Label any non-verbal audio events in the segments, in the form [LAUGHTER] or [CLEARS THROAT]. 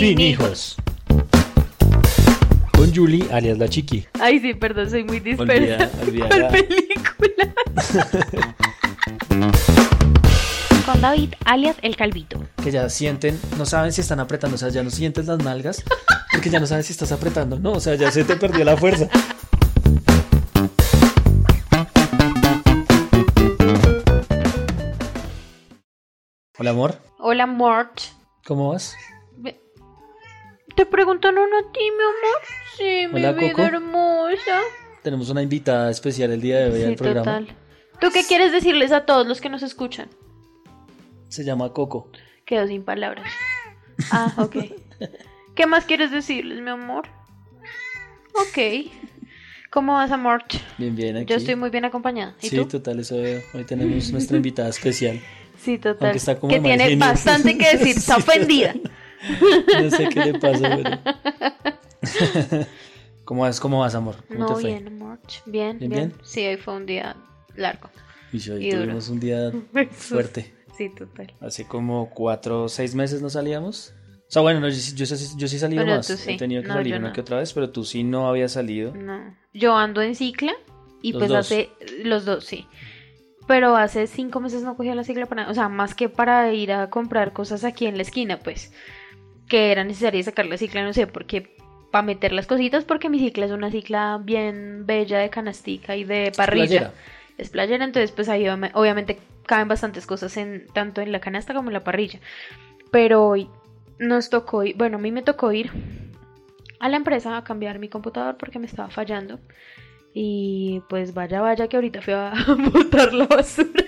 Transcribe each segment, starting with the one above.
Sin hijos. Con Julie, alias la chiqui. Ay, sí, perdón, soy muy dispersa. Olvida- olvida ¿Cuál la- película? [LAUGHS] Con David, alias El Calvito. Que ya sienten, no saben si están apretando, o sea, ya no sientes las nalgas, porque ya no sabes si estás apretando, no, o sea, ya se te perdió la fuerza. Hola amor, Hola, Mort. ¿cómo vas? ¿Te preguntaron a ti, mi amor? Sí, mi Hola, vida Coco. hermosa. Tenemos una invitada especial el día de hoy Sí, al programa. total. ¿Tú qué quieres decirles a todos los que nos escuchan? Se llama Coco. Quedo sin palabras. Ah, ok. [LAUGHS] ¿Qué más quieres decirles, mi amor? Ok. ¿Cómo vas, amor? Bien, bien aquí. Yo estoy muy bien acompañada. ¿Y Sí, tú? total, eso veo. Hoy tenemos nuestra invitada especial. [LAUGHS] Sí, total. Aunque está como que tiene genio. bastante que decir, [LAUGHS] está Sí. ofendida. No sé qué le pasa, pero... [LAUGHS] ¿Cómo vas, cómo vas, amor? ¿Cómo No, te fue? bien, amor. Bien, ¿Bien? Sí, hoy fue un día largo. Y hoy Y duro. tuvimos un día [LAUGHS] fuerte. Sí, total. Hace como cuatro o seis meses no salíamos. O sea, bueno, no, yo, sí- yo, yo sí he salido Bueno, más. tú sí. He tenido que No, salir una no. que otra vez, pero tú sí no habías salido. No. Yo ando en cicla y Los pues dos. hace los dos, sí. Pero hace cinco meses no cogía la cicla para nada. O sea, más que para ir a comprar cosas aquí en la esquina, pues. Que era necesario sacar la cicla, no sé, porque para meter las cositas, porque mi cicla es una cicla bien bella de canastica y de parrilla. Playera. Es playera, entonces pues ahí obvi- obviamente caben bastantes cosas en tanto en la canasta como en la parrilla. Pero hoy nos tocó ir, bueno, a mí me tocó ir a la empresa a cambiar mi computador porque me estaba fallando. Y pues vaya, vaya que ahorita fui a [LAUGHS] botar la basura.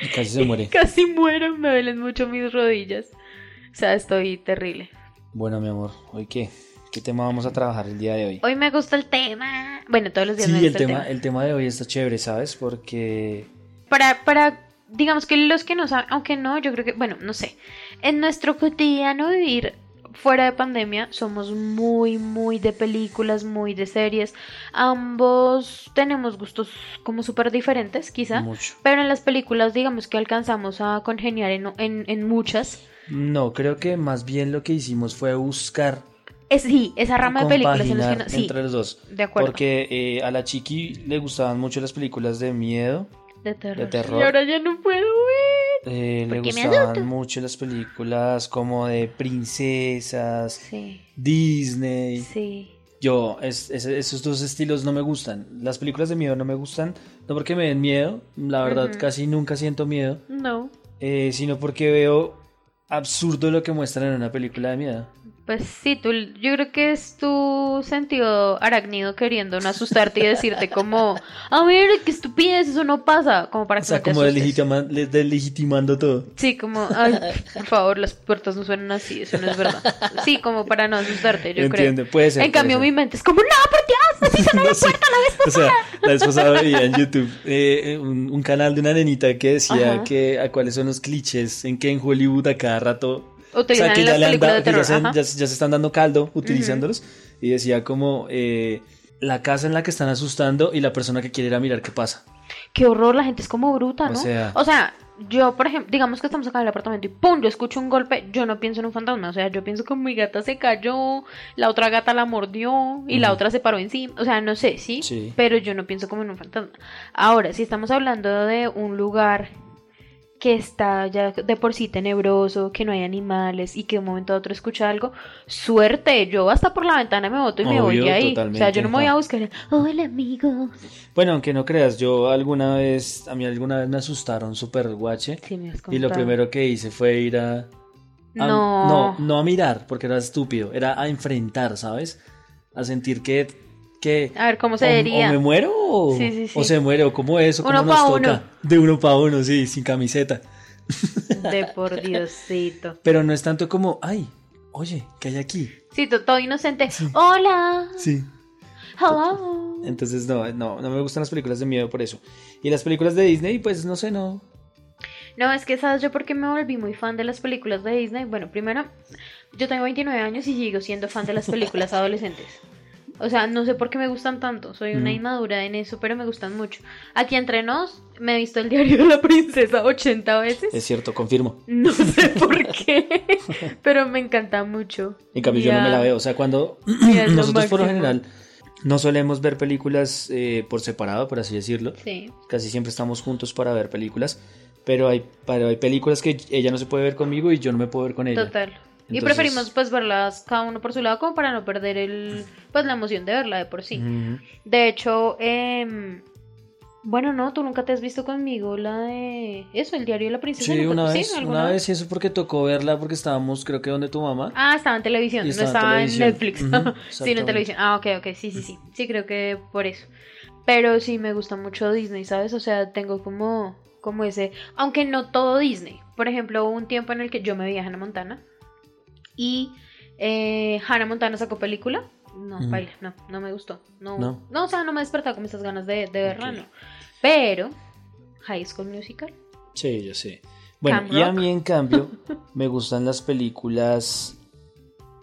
Y casi se muere. [LAUGHS] Casi muero, me duelen mucho mis rodillas. O sea, estoy terrible. Bueno, mi amor, ¿hoy qué? ¿Qué tema vamos a trabajar el día de hoy? Hoy me gusta el tema. Bueno, todos los días me Sí, el gusta tema, el tema de hoy está chévere, ¿sabes? Porque Para, para, digamos que los que no saben, aunque no, yo creo que, bueno, no sé. En nuestro cotidiano vivir fuera de pandemia somos muy, muy de películas, muy de series. Ambos tenemos gustos como súper diferentes, quizá. mucho. Pero en las películas, digamos que alcanzamos a congeniar en, en, en muchas. No, creo que más bien lo que hicimos fue buscar Es, sí, esa rama de películas en que no- sí, entre los dos. de acuerdo. Porque eh, a la chiqui le gustaban mucho las películas de miedo, de terror. de terror. Y ahora ya no puedo ver. eh, le gustaban mucho las películas como de princesas, Sí, Disney. sí. Yo, es- es- esos dos estilos no me gustan. Las películas de miedo no me gustan, no porque me den miedo, la verdad casi nunca siento miedo, No. eh, sino porque veo absurdo lo que muestran en una película de miedo. Pues sí, tú, yo creo que es tu sentido arácnido queriendo no asustarte y decirte como, a ver, qué estupidez, eso no pasa, como para O que sea, no te como le- delegitimando todo. Sí, como, ay, por favor, las puertas no suenan así, eso no es verdad. Sí, como para no asustarte, yo Entiendo, creo. puede ser. En puede cambio, ser. mi mente es como, no, por Dios, así sonó la [LAUGHS] Sí. puerta la vez O sea, la vez pasada veía en [LAUGHS] YouTube eh, un, un canal de una nenita que decía Ajá. que a cuáles son los clichés en que en Hollywood a cada rato o Utilizan sea, que en ya, las le han películas dado- de ya terror. se, ya se- ya se están dando caldo utilizándolos. Y decía como eh, la casa en la que están asustando y la persona que quiere ir a mirar qué pasa. Qué horror, la gente es como bruta, O ¿no? sea- o sea, yo, por ejemplo, digamos que estamos acá en el apartamento y ¡pum! Yo escucho un golpe, yo no pienso en un fantasma, o sea, yo pienso que mi gata se cayó, la otra gata la mordió y la otra se paró encima, o sea, no sé, ¿sí? Sí. Pero yo no pienso como en un fantasma. Ahora, si estamos hablando de un lugar que está ya de por sí tenebroso, que no hay animales y que de un momento a otro escucha algo, suerte, yo hasta por la ventana me boto y me voy de ahí. O sea, yo no me voy a buscar, hola amigos. Bueno, aunque no creas, yo alguna vez, a mí alguna vez me asustaron súper guache. Sí, me has Y lo primero que hice fue ir a, a- No. no, no a mirar, porque era estúpido, era a enfrentar, ¿sabes? A sentir que, que A ver, ¿cómo se diría? o me muero o, Sí, sí, sí. o se muere, o cómo es, o cómo Uno nos pa' toca. uno. De uno para uno, sí, sin camiseta. De por Diosito. [LAUGHS] Pero no es tanto como, ay, oye, ¿qué hay aquí? Sí, to- todo inocente. Hola. Sí. Hello. Entonces, no, no, no me gustan las películas de miedo por eso. Y las películas de Disney, pues no sé, no. No, es que sabes yo porque me volví muy fan de las películas de Disney. Bueno, primero, yo tengo 29 años y sigo siendo fan de las películas [LAUGHS] adolescentes. O sea, no sé por qué me gustan tanto. Soy una Mm. inmadura en eso, pero me gustan mucho. Aquí entre nos, me he visto el diario de la princesa 80 veces. Es cierto, confirmo. No sé [LAUGHS] por qué, pero me encanta mucho. En cambio, yo no me la veo. O sea, cuando [CLEARS THROAT] nosotros por lo general no solemos ver películas eh, por separado, por así decirlo. Sí. Casi siempre estamos juntos para ver películas. Pero hay, pero hay películas que ella no se puede ver conmigo y yo no me puedo ver con ella. Total. Y preferimos pues verlas cada uno por su lado como para no perder el pues la emoción de verla de por sí. De hecho, em, bueno, no, tú nunca te has visto conmigo la de eso, el diario de la princesa. Sí, ¿Nunca- una sí, vez, una vez y eso porque tocó verla porque estábamos, creo que donde tu mamá. Ah, estaba en televisión, no estaba en. Netflix, [LAUGHS] en exactamente. televisión. Ah, ok, ok, sí, sí, sí. Sí, creo que por eso. Pero sí me gusta mucho Disney, ¿sabes? O sea, tengo como, como ese, aunque no todo Disney. Por ejemplo, hubo un tiempo en el que yo me vi a Hannah Montana y eh, Hannah Montana sacó película. No, Ujú. baila, no, no me gustó. No, No. no. o sea, no me despertaba con esas ganas de, de verla, no. Pero, High School Musical. Sí, yo sé. Bueno, Camp y a mí en cambio [LAUGHS] me gustan las películas...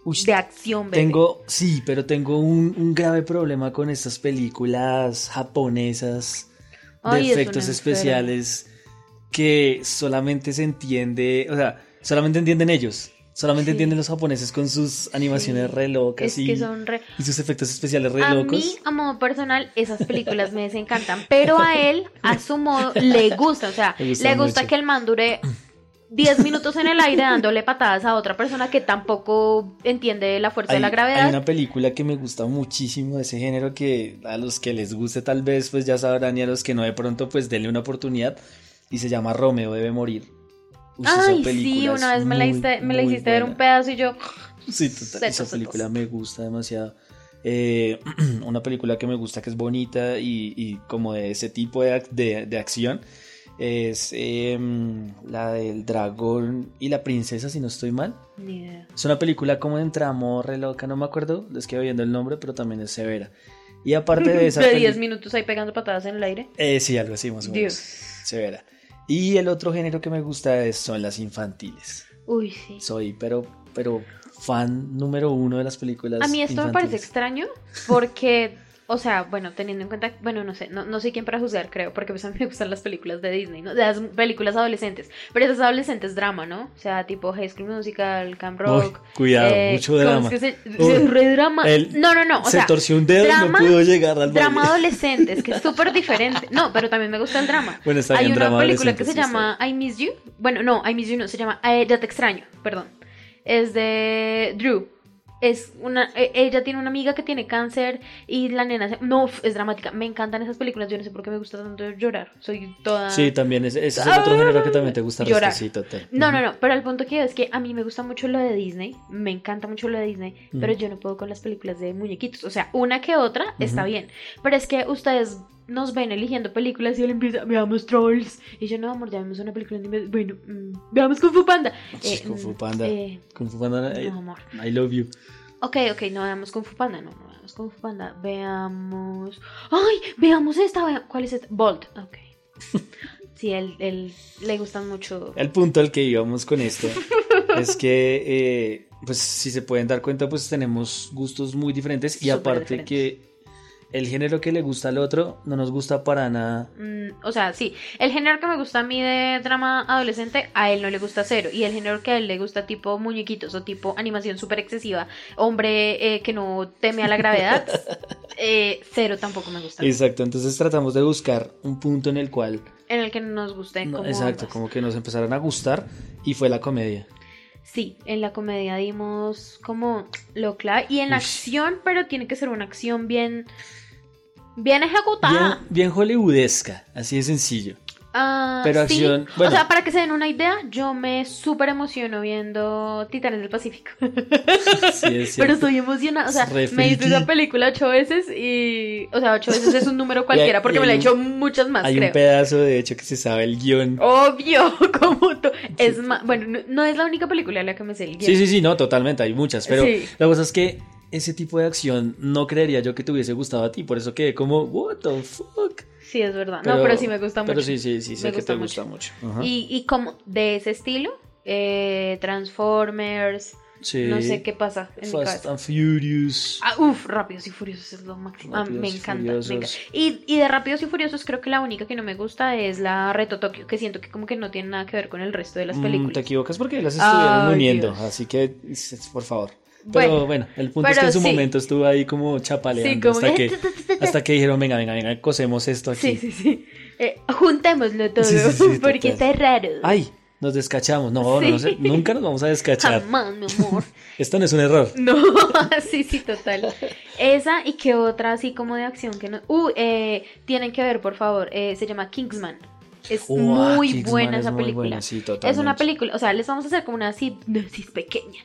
Uy, De acción, bebé. tengo, sí, pero tengo un, un grave problema con estas películas japonesas de Ay, efectos especiales que solamente se entiende, o sea, solamente entienden ellos. Solamente Sí. entienden los japoneses con sus animaciones Sí. re locas Es y, que son re... y sus efectos especiales re A locos. mí, a modo personal, esas películas me desencantan, pero a él, a su modo, le gusta. O sea, [LAUGHS] Le gusta le gusta mucho. que el man dure 10 minutos en el aire dándole patadas a otra persona que tampoco entiende la fuerza de la gravedad. hay una película que me gusta muchísimo de ese género que a los que les guste tal vez pues ya sabrán y a los que no de pronto pues denle una oportunidad y se llama Romeo debe morir. Uy, Ay, sí, una vez me la hiciste, me la hiciste ver un pedazo y yo... Sí, total, esa película me gusta demasiado. Eh, [CLEARS THROAT] una película que me gusta que es bonita y, y como de ese tipo de, de- de acción es em, la del dragón y la princesa si no estoy mal. Idea. Es una película como de re loca, no me acuerdo, les quedo viendo el nombre, pero también es severa. Y aparte de [LAUGHS] esa De peli- 10 minutos ahí pegando patadas en el aire. eh, sí, algo así más o menos. Dios. Severa. Y el otro género que me gusta es, son las infantiles. Uy, sí. Soy, pero, pero fan número uno de las películas. A mí esto me parece infantiles. extraño porque, o sea, bueno, teniendo en cuenta, bueno, no sé, no, no sé quién para juzgar, creo, porque pues a mí me gustan las películas de Disney, ¿no? Las películas adolescentes, pero esas adolescentes drama, ¿no? O sea, tipo High School Musical, Camp Uy, Rock. cuidado, eh, mucho ¿cómo drama. es que se, Uy, se- re drama. él No, no, no, o Se sea, torció un dedo drama- y no pudo llegar al drama baile. adolescentes, que es [LAUGHS] súper diferente. No, pero también me gusta el drama. [LAUGHS] Bueno, está Hay bien, una drama película adolescente, que se llama I Miss You. Bueno, no, I Miss You no, se llama eh, Ya te extraño, perdón. Es de Drew. Es una, e- ella tiene una amiga que tiene cáncer y la nena se- no es dramática. Me encantan esas películas. Yo no sé por qué me gusta tanto llorar. Soy toda Sí, también, ese es el otro género que también te gusta. Llorar. Sí, total. no, no, no, pero el punto que es que a mí me gusta mucho lo de Disney, me encanta mucho lo de Disney, pero yo no puedo con las películas de muñequitos. O sea, una que otra está bien, pero es que ustedes nos ven eligiendo películas y él empieza, veamos Trolls. Y yo, no, amor, ya vemos una película. Bueno, mm, veamos Kung Fu Panda. Sí, Eh, Kung Fu mm, Panda. eh, Kung Fu Panda, eh, no, amor. I love you. Ok, ok, no veamos Kung Fu Panda, no, no veamos Kung Fu Panda. Veamos. ¡Ay! Veamos esta. vea- ¿Cuál es esta? Bolt, ok. [LAUGHS] Sí, él, él le gustan mucho. El punto al que íbamos con esto [LAUGHS] es que, eh, pues si se pueden dar cuenta, pues tenemos gustos muy diferentes y Súper aparte diferentes. que el género que le gusta al otro no nos gusta para nada. Mm, o sea, sí, el género que me gusta a mí de drama adolescente, a él no le gusta cero. Y el género que a él le gusta tipo muñequitos o tipo animación súper excesiva, hombre eh, que no teme a la gravedad, [LAUGHS] eh, cero tampoco me gusta. Exacto, entonces tratamos de buscar un punto en el cual, En el que no nos guste no, como exacto, ambas. como que nos empezaron a gustar y fue la comedia. Sí, en la comedia dimos como lo clave. Y en la acción, pero tiene que ser una acción bien... Bien ejecutada. bien hollywoodesca, así de sencillo. Ah, Pero sí. acción, bueno. O sea, para que se den una idea, yo me súper emociono viendo Titanes del Pacífico. Sí, es [LAUGHS] Pero estoy emocionada. O sea, me friki. esa película ocho veces y. O sea, ocho veces es un número [LAUGHS] cualquiera porque me la he hecho muchas más, Hay un pedazo de hecho que se sabe el guion. Obvio, [LAUGHS] como tú. Es más. Bueno, no, no es la única película en la que me sé el guion. Sí, sí, sí, no, totalmente, hay muchas, pero Sí. la cosa es que ese tipo de acción no creería yo que te hubiese gustado a ti, por eso quedé como, what the fuck. Sí, es verdad. no, pero sí me gusta mucho. Pero sí, sí, sí, sé Me que gusta te mucho. gusta mucho. Ajá. Y, y como de ese estilo, eh, Transformers, Sí. No sé qué pasa en Fast and Furious. Ah, uf, Rápidos y Furiosos es lo máximo. Ah, me y encanta. me Furiosos. encanta. Y, y de Rápidos y Furiosos creo que la única que no me gusta es la Reto Tokio, que siento que como que no tiene nada que ver con el resto de las Mm, películas. te equivocas porque las estuvieron Ay, uniendo, Dios. así que, por favor. Pero Bueno, bueno, el punto es que en su sí. momento estuvo ahí como chapaleando como hasta, que- que, [LAUGHS] hasta que dijeron, venga, venga, venga, cosemos esto aquí. Sí, sí, sí. Eh, juntémoslo todo, [LAUGHS] porque está raro. Ay, nos descachamos. No, no, no sé, Sí. [LAUGHS] nunca nos vamos a descachar. Jamás, mi amor. Esto no es un error. No, sí, sí, total. Esa y qué otra así como de acción que no... Uh, eh, tienen que ver, por favor. eh, se llama Kingsman. Es muy Kingsman buena es esa muy película. buena, sí, es una película, o sea, les vamos a hacer como una sinopsis pequeña.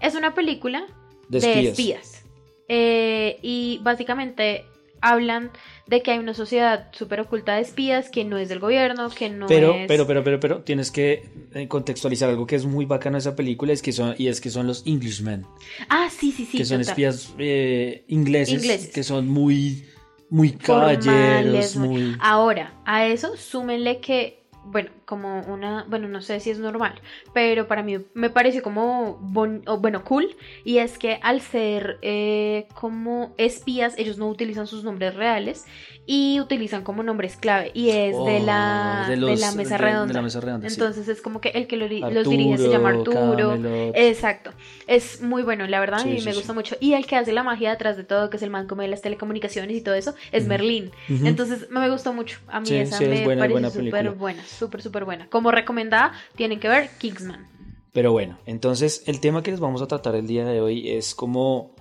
Es una película De de espías. Eh, y básicamente hablan de que hay una sociedad súper oculta de espías que no es del gobierno, que no Pero, es... pero, pero, pero, pero, tienes que eh, contextualizar algo que es muy bacano de esa película es que son, y es que son los Englishmen, Ah, sí, sí, sí. que son total. espías eh, ingleses, Ingleses. que son muy, muy caballeros, muy... Ahora, a eso súmenle que, bueno, como una, bueno, no sé si es normal, pero para mí me pareció como, bon- bueno, cool, y es que al ser eh, como espías, ellos no utilizan sus nombres reales y utilizan como nombres clave, y es de, la, Oh, de, los- la mesa redonda. de la mesa redonda, sí. Entonces es como que el que lo- los dirige se llama Arturo. Camelot. Exacto, es muy bueno, la verdad, Sí, a mí sí, me gusta mucho. Y el que hace la magia detrás de todo, que es el man como de las telecomunicaciones y todo eso, es Ujú. Merlín. Entonces me gustó mucho. A mí esa sí, es me buena, pareció buena súper buena, súper, súper buena. Como recomendada, tienen que ver Kingsman. Pero bueno, entonces el tema que les vamos a tratar el día de hoy es como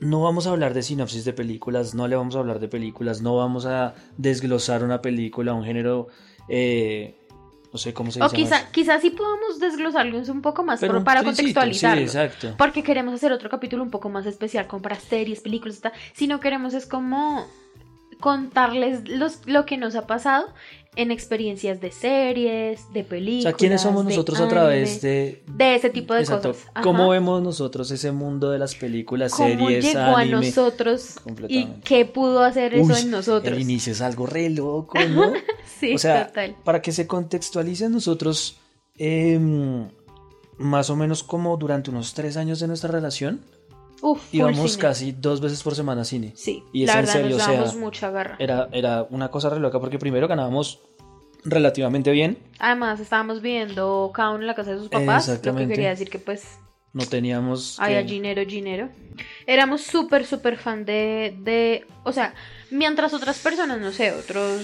no vamos a hablar de sinopsis de películas, no le vamos a hablar de películas, no vamos a desglosar una película, un género, eh, no sé cómo se O dice. quizá, quizás sí podamos desglosarlos un poco más pero para tricito, contextualizarlo. Sí, exacto. Porque queremos hacer otro capítulo un poco más especial, como para series, películas, tal. Si no queremos es como contarles los, lo que nos ha pasado en experiencias de series, de O películas. sea, ¿quiénes somos nosotros a anime, través de... de ese tipo de Exacto. cosas? Ajá. ¿Cómo vemos nosotros ese mundo de las películas, ¿Cómo series, llegó anime? a nosotros y qué pudo hacer eso en nosotros? El inicio es algo re loco, ¿no? [LAUGHS] Sí, o sea, total. para que se contextualice nosotros, em, más o menos como durante unos tres años de nuestra relación, Uf, íbamos cine. casi dos veces por semana a cine. Sí, y es la en serio, nos o sea, mucha garra. Era, era una cosa re loca porque primero ganábamos relativamente bien, Además, estábamos viviendo cada uno en la casa de sus papás, lo que quería decir que pues no teníamos... había que- dinero, dinero. Éramos súper, súper fan de, de, o sea, mientras otras personas, no sé, otros,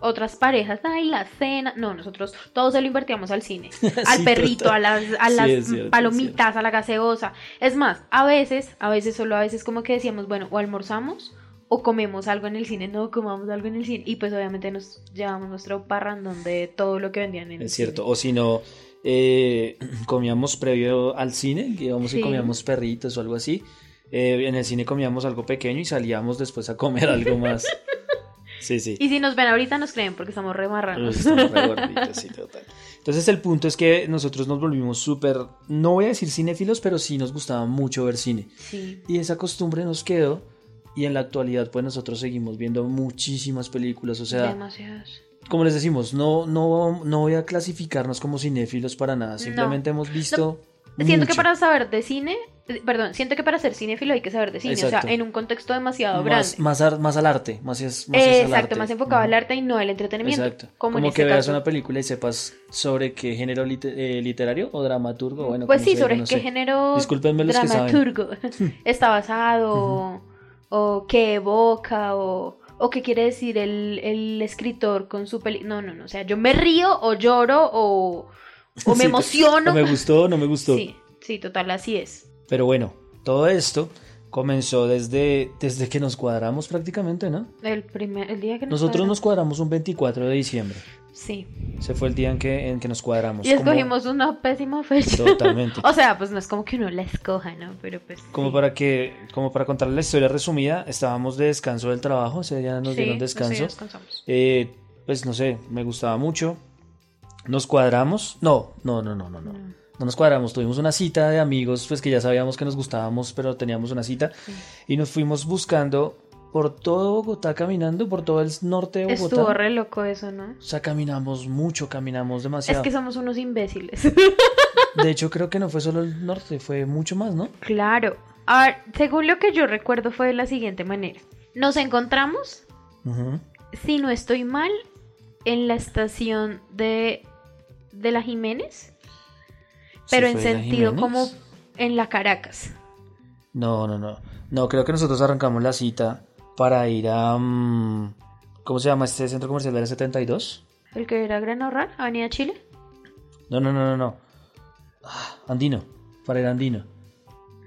otras parejas, ay, la cena, no, nosotros todos se lo invertíamos al cine, [LAUGHS] al Sí, perrito, total. a las, a Sí, las es cierto, es palomitas, a la gaseosa. Es más, a veces, a veces, solo a veces como que decíamos, bueno, o almorzamos o comemos algo en el cine, no comamos algo en el cine. Y pues obviamente nos llevamos nuestro parrandón de todo lo que vendían en el Es cierto, cine. o si no, eh, [CLEARS THROAT] comíamos previo al cine, íbamos Sí. y comíamos perritos o algo así. Eh, en el cine comíamos algo pequeño y salíamos después a comer algo más. [LAUGHS] Sí, sí. Y si nos ven ahorita nos creen porque estamos re marranos. Estamos re [LAUGHS] gorditos, sí, total. Entonces el punto es que nosotros nos volvimos súper, no voy a decir cinéfilos, pero sí nos gustaba mucho ver cine. Sí. Y esa costumbre nos quedó y en la actualidad pues nosotros seguimos viendo muchísimas películas. O sea, Demasiados. como les decimos, no, no, no voy a clasificarnos como cinéfilos para nada. Simplemente hemos visto... Siento que mucho. para saber de cine, perdón, siento que para ser cinéfilo hay que saber de cine, o Exacto. sea, en un contexto demasiado más, grande. más, ar- más al arte, más, es, más Eh, es al Exacto, arte. más enfocado al arte y no al entretenimiento. Exacto. Como, Como, en que este veas caso. una película y sepas sobre qué género eh, literario o dramaturgo. Bueno, pues sí, sobre no qué sé. género Discúlpenme los que saben. dramaturgo [LAUGHS] [LAUGHS] está basado o, o qué evoca o, o qué quiere decir el, el escritor con su peli. No, no, no. O sea, yo me río o lloro o, o [LAUGHS] me Sí, emociono. No me gustó, no me gustó. Sí, sí, total, así es. Pero bueno, todo esto comenzó desde, desde que nos cuadramos prácticamente, ¿no? El, primer, el día que nos Nosotros nos cuadramos. un 24 de diciembre. Sí. Ese fue el día en que, en que nos cuadramos. Y Como- escogimos una pésima fecha. Totalmente. [LAUGHS] o sea, pues no es como que uno la escoja, ¿no? Pero pues. Como sí. para que, como para contarles la historia resumida, estábamos de descanso del trabajo, ese día nos Sí, dieron descanso. día descansamos. Eh, pues no sé, me gustaba mucho. Nos cuadramos. No, no, no, no, no, no. No. No nos cuadramos, tuvimos una cita de amigos, pues que ya sabíamos que nos gustábamos, pero teníamos una cita Sí. y nos fuimos buscando por todo Bogotá caminando, por todo el norte de Bogotá. Estuvo re loco eso, ¿no? O sea, caminamos mucho, caminamos demasiado. Es que somos unos imbéciles. [LAUGHS] De hecho, creo que no fue solo el norte, fue mucho más, ¿no? claro. A ver, según lo que yo recuerdo fue de la siguiente manera. Nos encontramos, si no estoy mal, en la estación de, de la Jiménez, pero ¿Sí en sentido Jiménez? como en la Caracas. No, no, no. No, creo que nosotros arrancamos la cita para ir a... mm, ¿Cómo se llama este centro comercial de la 72? El que era Gran Ahorrar, Avenida Chile. No, no, no, no, no. Ah, Andino, para ir a Andino.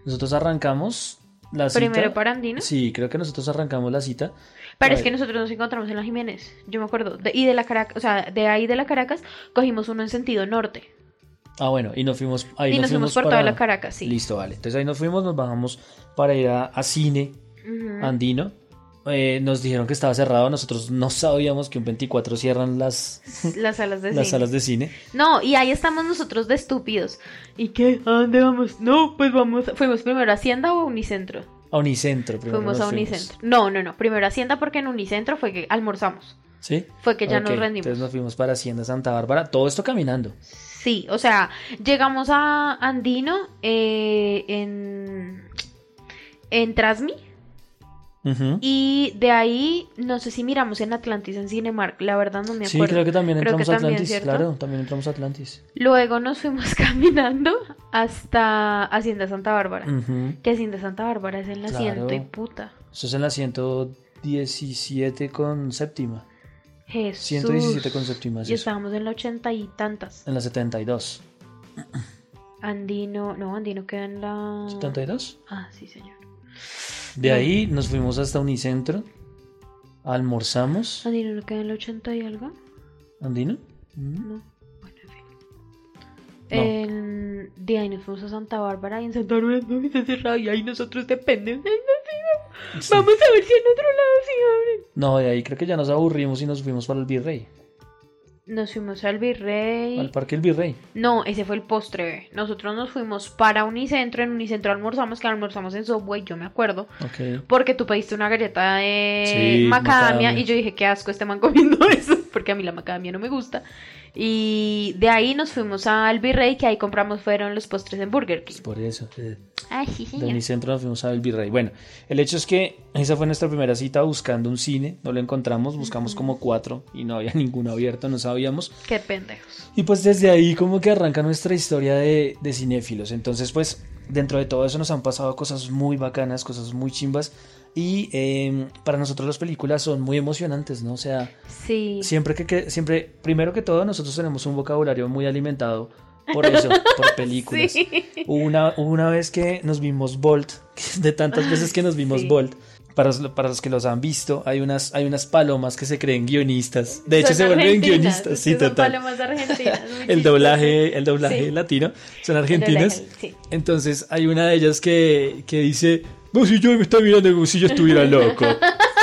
Nosotros arrancamos la cita. Primero para Andino. Sí, creo que nosotros arrancamos la cita. Pero es que nosotros nos encontramos en la Jiménez, yo me acuerdo. De- y de la Caracas, o sea, de ahí de la Caracas cogimos uno en sentido norte. Ah, bueno, y nos fuimos. Ahí y nos fuimos por para- toda la Caracas, sí. Listo, vale. Entonces ahí nos fuimos, nos bajamos para ir a, a cine andino. Eh, nos dijeron que estaba cerrado. Nosotros no sabíamos que un 24 cierran las, [LAUGHS] Las salas de las cine. salas de cine. No, y ahí estamos nosotros de estúpidos. ¿Y qué? ¿A dónde vamos? No, pues vamos. ¿Fuimos primero a Hacienda o a Unicentro? A Unicentro primero. fuimos a Unicentro. No, no, no. Primero a Hacienda porque en Unicentro fue que almorzamos. ¿Sí? Fue que ya Ok, nos rendimos. Entonces nos fuimos para Hacienda Santa Bárbara. Todo esto caminando. Sí, o sea, llegamos a Andino eh, en, en Trasmi. Y de ahí, no sé si miramos en Atlantis, en Cinemark, la verdad no me Sí, acuerdo. creo que también que entramos a también, Atlantis. ¿cierto? claro, también entramos a Atlantis. Luego nos fuimos [LAUGHS] caminando hasta Hacienda Santa Bárbara. Que Hacienda Santa Bárbara es en la Claro. ciento y puta. Eso es en la 117 con séptima. Jesús. 117 con séptima. es Y estábamos en la ochenta y tantas. En la 72. Andino, no, Andino queda en la... ¿72? Ah, sí, señor. De Bueno. ahí nos fuimos hasta Unicentro. Almorzamos. Andino no queda en la ochenta y algo. ¿Andino? Mm. No. En- De ahí nos fuimos a Santa Bárbara y en Santa Bárbara no está cerrado y ahí nosotros dependen. No Sí. Vamos a ver si en otro lado sí abren. No, de ahí creo que ya nos aburrimos y nos fuimos para el Virrey. Nos fuimos al Virrey. Al Parque El Virrey. No, ese fue el postre. Nosotros nos fuimos para Unicentro. En Unicentro almorzamos, que almorzamos en Subway, yo me acuerdo. Ok. Porque tú pediste una galleta de Sí, macadamia, macadamia. y yo dije, qué asco este man comiendo [LAUGHS] eso, porque a mí la macadamia no me gusta. Y de ahí nos fuimos al Virrey, que ahí compramos fueron los postres en Burger King. Por eso. eh, Ay, sí, De señor. Unicentro nos fuimos al Virrey. Bueno, el hecho es que esa fue nuestra primera cita buscando un cine. No lo encontramos, buscamos como cuatro y no había [LAUGHS] ninguno abierto, no sabíamos. Qué pendejos. Y pues desde ahí como que arranca nuestra historia de, de cinéfilos. Entonces pues dentro de todo eso nos han pasado cosas muy bacanas, cosas muy chimbas. Y eh, para nosotros las películas son muy emocionantes, ¿no? O sea, Sí. siempre que, que- siempre, primero que todo, nosotros tenemos un vocabulario muy alimentado por eso, por [LAUGHS] películas. Sí. Hubo una, una vez que nos vimos Bolt, [LAUGHS] de tantas veces que nos vimos Sí. Bolt. Para, los- para los que los han visto, hay unas, hay unas palomas que se creen guionistas. De hecho, Son se vuelven guionistas. Sí, son total. palomas argentinas, [LAUGHS] El doblaje, el doblaje Sí. latino son argentinas. doblaje, sí. Entonces hay una de ellas que, que dice, no, si yo me está mirando como si yo estuviera [LAUGHS] loco.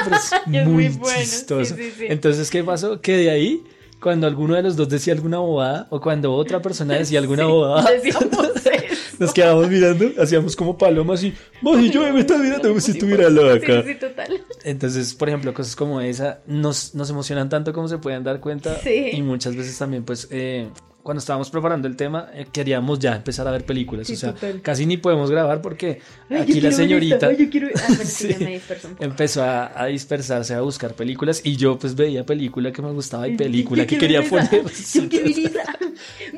Pero es Es muy, muy bueno, chistoso. sí, sí, sí. Entonces, ¿qué pasó? Que de ahí, cuando alguno de los dos decía alguna bobada, o cuando otra persona decía alguna bobada, [LAUGHS] nos quedábamos mirando, hacíamos como palomas y, "Vos y yo me está mirando como si estuviera loca. Sí, sí, total. Entonces, por ejemplo, cosas como esa nos, nos emocionan tanto como se pueden dar cuenta. Sí. Y muchas veces también, pues, eh, cuando estábamos preparando el tema, eh, queríamos ya empezar a ver películas. Sí, o sea, total. casi ni podemos grabar porque Ay, aquí la señorita ay, quiero- Ah, bueno, [LAUGHS] sí, me empezó a, a dispersarse, a buscar películas. Y yo, pues, veía película que me gustaba y película que quería poner. [LAUGHS]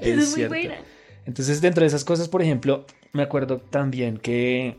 Es muy buena. Entonces, dentro de esas cosas, por ejemplo, me acuerdo también que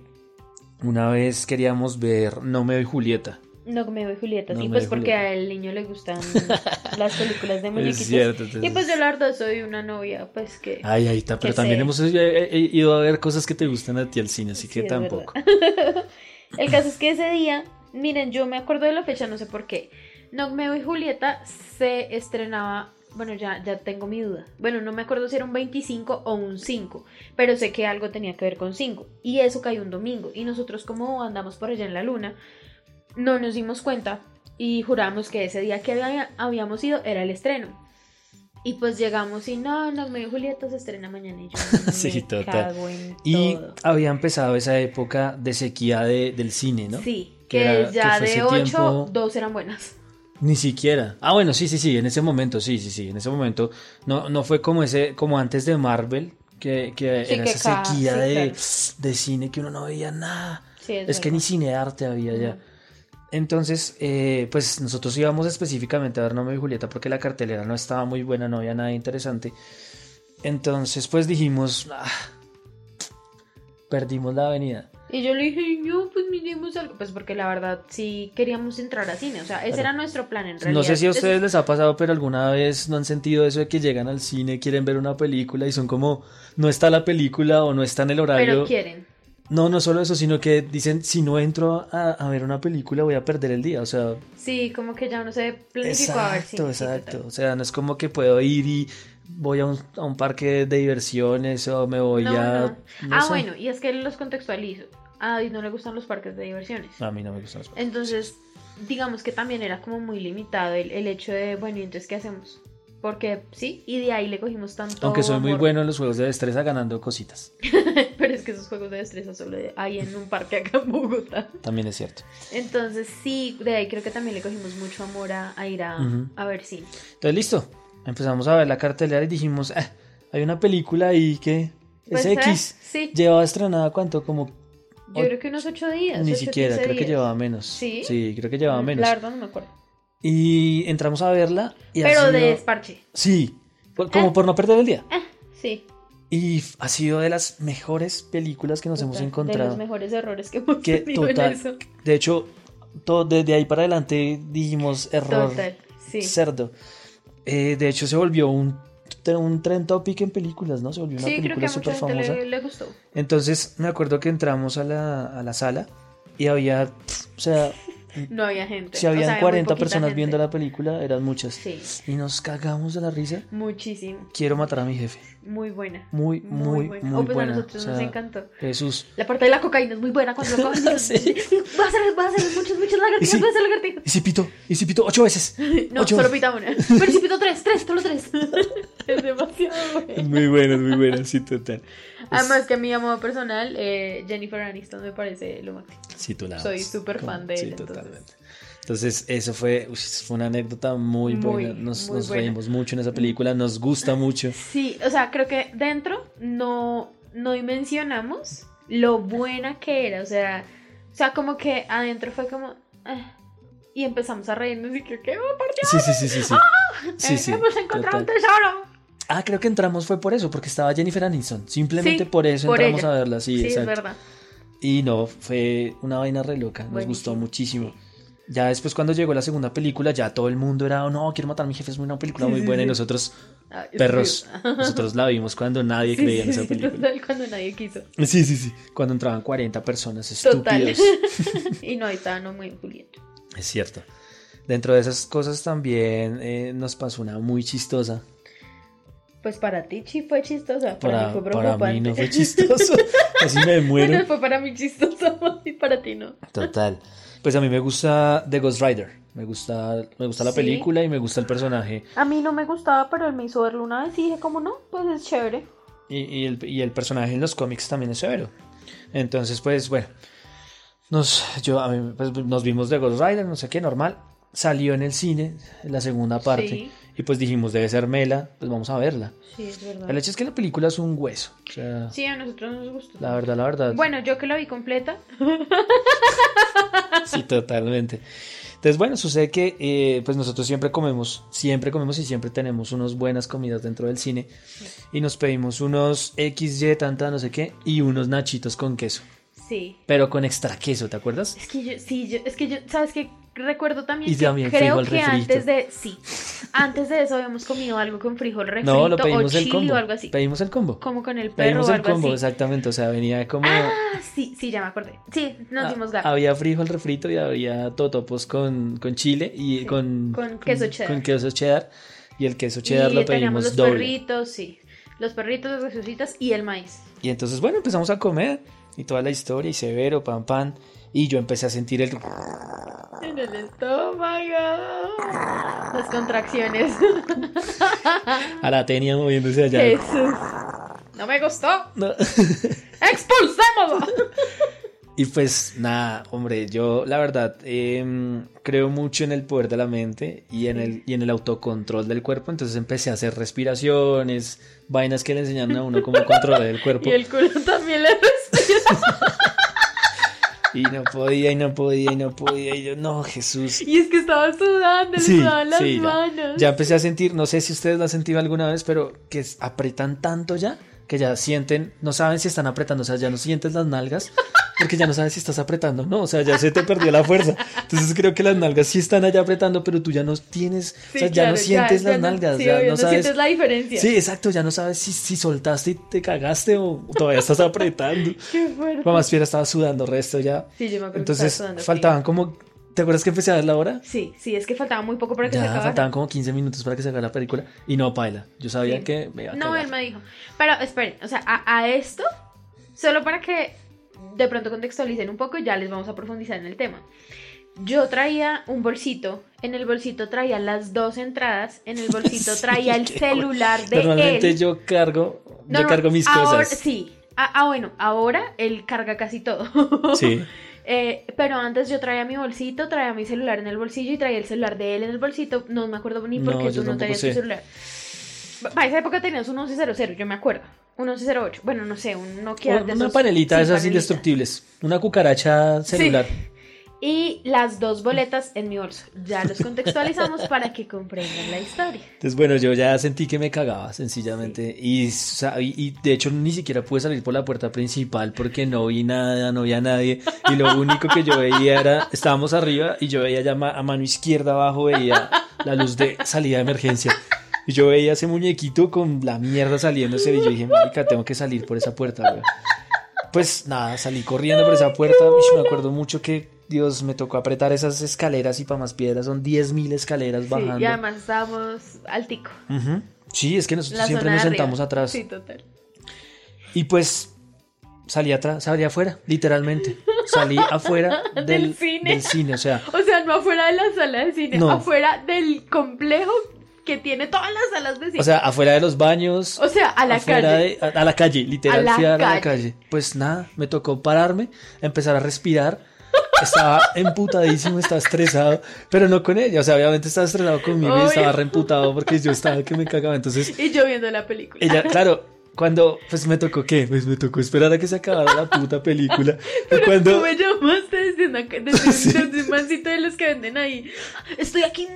una vez queríamos ver No me doy Julieta. No me doy Julieta, No sí, pues porque Julieta. al niño le gustan [LAUGHS] las películas de muñequitos. Es cierto. Y pues yo la verdad soy una novia, pues que... Ay, ahí está, pero que también sé. hemos eh, eh, ido a ver cosas que te gustan a ti al cine, así Sí, que tampoco. [LAUGHS] El caso es que ese día, miren, yo me acuerdo de la fecha, no sé por qué. Nogmeo y Julieta se estrenaba, bueno, ya, ya tengo mi duda. Bueno, no me acuerdo si era un 25 o un 5, pero sé que algo tenía que ver con 5. Y eso cayó un domingo. Y nosotros como andamos por allá en la luna, no nos dimos cuenta y juramos que ese día que había- habíamos ido era el estreno. Y pues llegamos y no, Nogmeo y Julieta se estrena mañana y yo [LAUGHS] Sí, me total. cago en Y todo. había empezado esa época de sequía de- del cine, ¿no? Sí. Que, era- ya que de ese 8, tiempo- 2 eran buenas. Ni siquiera. Ah, bueno, sí, sí, sí, en ese momento, sí, sí, sí, en ese momento no, no fue como ese, como antes de Marvel, que, que Sí, era que esa sequía sí, de, claro. de cine que uno no veía nada. Sí, Es, que verdad. ni cine arte había ya. Entonces, eh, pues nosotros íbamos específicamente a ver Romeo y Julieta porque la cartelera no estaba muy buena, no había nada interesante. Entonces, pues dijimos, "Ah, perdimos la avenida. Y yo le dije, no, pues miremos algo. Pues porque la verdad sí queríamos entrar a cine. O sea, ese Claro. era nuestro plan en realidad. No sé si a ustedes les ha pasado, pero alguna vez no han sentido eso de que llegan al cine, quieren ver una película y son como, no está la película o no está en el horario. Pero quieren. No, no solo eso, sino que dicen, si no entro a, a ver una película voy a perder el día. O sea, Sí, como que ya uno se planificó a ver exacto, sí, exacto. total. O sea, no es como que puedo ir y voy a un, a un parque de diversiones o me voy No, a... no. no ah, sé. bueno, y es que él los contextualizo. A no le gustan los parques de diversiones. A mí no me gustan los parques. Entonces, digamos que también era como muy limitado el, el hecho de, bueno, ¿y entonces qué hacemos? Porque sí, y de ahí le cogimos tanto. Aunque soy muy amor. bueno en los juegos de destreza ganando cositas. Pero [LAUGHS] [LAUGHS] es que esos juegos de destreza solo hay en un parque acá en Bogotá. También es cierto. Entonces, sí, de ahí creo que también le cogimos mucho amor a, a ir a, ver cine. Entonces, listo. Empezamos a ver la cartelera y dijimos, "Ah, hay una película ahí que Pues, es ¿eh? X. Sí, Llevaba estrenada cuánto, como yo creo que unos ocho días. ni ocho, siquiera, 15 creo que llevaba menos. ¿Sí? Sí, creo que llevaba Mm, menos. La verdad no me acuerdo. Y entramos a verla y Pero sido- de desparche. Sí, como Eh. por no perder el día. Ah, sí. Y ha sido de las mejores películas que nos hemos Total, De encontrado. los mejores errores que hemos Que tenido total, en eso. de hecho, todo, desde ahí para adelante dijimos error Total, sí. cerdo. Eh, de hecho, se volvió un, un trend topic en películas, ¿no? Se volvió una Sí, película súper famosa. le, le gustó. Entonces, me acuerdo que entramos a la, a la sala y había, o sea, No había gente. si o habían sea, muy 40 poquita personas gente. viendo la película, eran muchas. Sí, Y nos cagamos de la risa. muchísimo. Quiero matar a mi jefe. Muy buena. Muy, muy, muy, Oh, pues buena. a nosotros O sea, nos encantó. Jesús. La parte de la cocaína es muy buena cuando [LAUGHS] lo cogen. Sí. Va a hacer, va a hacer muchos, muchos Y lagartijas, sí. va a hacer lagartijas. Y si pito, y si pito ocho veces. [LAUGHS] No, Ocho solo veces. pita una. Pero si pito tres, tres, solo tres. [LAUGHS] es demasiado bueno. Muy buena, muy buena, sí, total. Además que a mi amor personal, eh, Jennifer Aniston me parece lo máximo. Sí, tú la Soy súper fan de sí, ella, entonces. totalmente. Entonces, eso fue, una anécdota muy, Muy, buena. Nos, muy nos buena. reímos mucho en esa película, nos gusta mucho. Sí, o sea, creo que dentro no, no dimensionamos lo buena que era. O sea, o sea, como que adentro fue como. ah, y empezamos a reírnos y que, ¿qué? ¡Oh, por Dios! Sí, sí, sí, sí. Sí, sí, eh, sí, hemos encontrado total. un tesoro. Ah, creo que entramos fue por eso, porque estaba Jennifer Aniston. Simplemente Sí, por eso por entramos ella. a verla, sí, Sí, es verdad. Y no, fue una vaina re loca, nos gustó muchísimo. Ya después cuando llegó la segunda película, ya todo el mundo era, "Oh, no, quiero matar a mi jefe, es una película muy buena. Y nosotros, Ah, perros, [LAUGHS] nosotros la vimos cuando nadie Sí, creía en esa película. total, cuando nadie quiso. Sí, sí, sí. Cuando entraban 40 personas Total. estúpidos. [LAUGHS] y no, ahí estaba no muy Julieta. Es cierto. Dentro de esas cosas también eh, nos pasó una muy chistosa. Pues para ti sí fue chistosa, para, Para, mí fue para mí no fue chistoso. [LAUGHS] Casi me muero. Bueno, fue para mí chistosa [LAUGHS] y para ti no. Total. Pues a mí me gusta The Ghost Rider. Me gusta, me gusta la Sí. película y me gusta el personaje. A mí no me gustaba, pero él me hizo verlo una vez y dije, ¿cómo no? Pues es chévere. Y, y el, y el personaje en los cómics también es severo. Entonces, pues bueno. Nos, yo, a mí, pues, nos vimos The Ghost Rider, no sé qué, normal. Salió en el cine, en la segunda parte. Sí. Y pues dijimos, debe ser Mela, pues vamos a verla. Sí, es verdad. El hecho es que la película es un hueso. O sea, Sí, a nosotros nos gustó. la verdad, la verdad. Bueno, yo que la vi completa. [LAUGHS] Sí, totalmente. Entonces, bueno, sucede que eh, pues nosotros siempre comemos, siempre comemos y siempre tenemos unas buenas comidas dentro del cine. Y nos pedimos unos XY, tanta, no sé qué, y unos nachitos con queso. Sí. Pero con extra queso, ¿te acuerdas? Es que yo, sí, yo, es que yo, ¿sabes qué? Recuerdo también Y que también creo que antes de, sí, antes de eso habíamos comido algo con frijol refrito No, lo o pedimos el chili combo. o algo así. Pedimos el combo. Como con el perro Pedimos o el combo, así. exactamente. O sea, venía como. Ah, sí, sí, ya me acordé. Sí, nos ah, dimos gato. había frijol refrito y había totopos con, con chile y Sí, con, con queso cheddar. Con queso cheddar. Y el queso cheddar y lo pedimos los doble. perritos, sí. Los perritos, las gaseositas y el maíz. Y entonces, bueno, empezamos a comer y toda la historia y severo, pan, pan. Y yo empecé a sentir el... En el estómago. Las contracciones. a la tenia moviéndose allá. Jesús. No me gustó. No. [LAUGHS] ¡Expulsémoslo! Y pues nada, hombre, yo la verdad em, creo mucho en el poder de la mente y en, el, y en el autocontrol del cuerpo, entonces empecé a hacer respiraciones, vainas que le enseñan a uno cómo controlar el [LAUGHS] cuerpo. Y el culo también le. [LAUGHS] Y no podía, y no podía, y no podía. Y yo, no, Jesús. Y es que estaba sudando, Sí, sudaban las sí, ya. manos. Ya empecé a sentir, no sé si ustedes lo han sentido alguna vez, pero que apretan tanto ya que ya sienten, no saben si están apretando, o sea, ya no sientes las nalgas porque ya no sabes si estás apretando, no, o sea, ya se te perdió la fuerza. Entonces creo que las nalgas sí están allá apretando, pero tú ya no tienes, o sea, ya claro, no sientes ya las nalgas, sí, ya obvio, no sabes. sientes la diferencia. Sí, exacto, ya no sabes si, si soltaste y te cagaste o todavía estás apretando. [LAUGHS] Qué fuerte. Mamá Fiera estaba sudando resto ya. Sí, yo me acuerdo que Entonces estaba sudando faltaban como, ¿te acuerdas que empecé a ver la hora? Sí, sí, es que faltaba muy poco para que se Ya acabara. faltaban como 15 minutos para que se haga la película y no paila. Yo sabía Sí. que me iba a No, cagar. él me dijo. Pero esperen, o sea, a, a esto, solo para que de pronto contextualicen un poco, ya les vamos a profundizar en el tema. Yo traía un bolsito, en el bolsito traía las dos entradas, en el bolsito [LAUGHS] Sí, traía el celular de Normalmente él. yo cargo, No, yo cargo mis ahora, cosas. Sí. Ah, ah, bueno, ahora él carga casi todo. Sí. [LAUGHS] [LAUGHS] Eh, pero antes yo traía mi bolsito, traía mi celular en el bolsillo y traía el celular de él en el bolsito. No me acuerdo ni por No, qué yo tú no sé. tu celular. Para esa época tenías un 1100, yo me acuerdo. Un 1108. Bueno, no sé, un Nokia de una esos- panelita de sí, esas panelita. indestructibles. Una cucaracha celular. Y las dos boletas en mi bolso. Ya los contextualizamos para que comprendan la historia. Entonces, bueno, yo ya sentí que me cagaba, sencillamente. Sea, y, y de hecho ni siquiera pude salir por la puerta principal porque no vi nada, no vi a nadie. Y lo único que yo veía era, estábamos arriba y yo veía ya a mano izquierda abajo, veía la luz de salida de emergencia. Y yo veía ese muñequito con la mierda saliéndose y yo dije, marica, tengo que salir por esa puerta, güey. Pues nada, salí corriendo por esa puerta. Uy, me acuerdo mucho que, Dios, me tocó apretar esas escaleras y para más piedras. Son 10.000 escaleras Sí, bajando. y además estábamos altico. Sí, es que nosotros La siempre nos sentamos arriba. atrás. Sí, total. Y pues salí atrás, salí afuera, literalmente. Salí [LAUGHS] afuera del, Del cine. del cine, o sea, O sea, no afuera de la sala de cine, No. afuera del complejo que tiene todas las salas de cine. o sea, afuera de los baños. O sea, a la calle. de- a, a la calle, literal, A la a calle. Pues nada, me tocó pararme, empezar a respirar. Estaba emputadísimo, estaba estresado, pero no con ella. O sea, obviamente estaba estresado conmigo y estaba reemputado porque yo estaba que me cagaba. Entonces, Y yo viendo la película. ella, claro, cuando, pues me tocó qué, pues me tocó esperar a que se acabara la puta película. [LAUGHS] Pero cuando, tú me llamaste desde, una, desde, un- Sí. desde un mancito de los que venden ahí. Estoy aquí.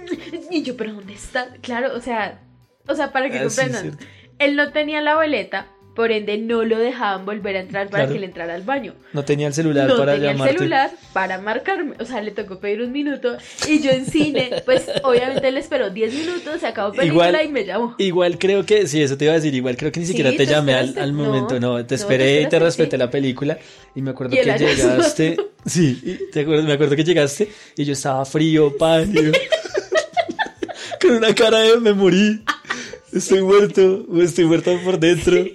Y yo, pero ¿dónde está? Claro, o sea, o sea, para que Ah, comprendan. él no tenía la boleta, por ende no lo dejaban volver a entrar para Claro. que él entrara al baño. No tenía el celular no para tenía llamarte. el celular para marcarme. O sea, le tocó pedir un minuto. Y yo en cine, pues obviamente le esperó 10 minutos, se acabó película Igual- y me llamó. Igual creo que, sí, eso te iba a decir, igual creo que ni Sí, siquiera te te llamé al, al momento, no, te no, te esperé y te respeté sí. la película y me acuerdo Y que llegaste, [LAUGHS] sí, te acuerdas- me acuerdo que llegaste y yo estaba frío, pálido, [LAUGHS] con una cara de me morí, estoy muerto, estoy muerto por dentro.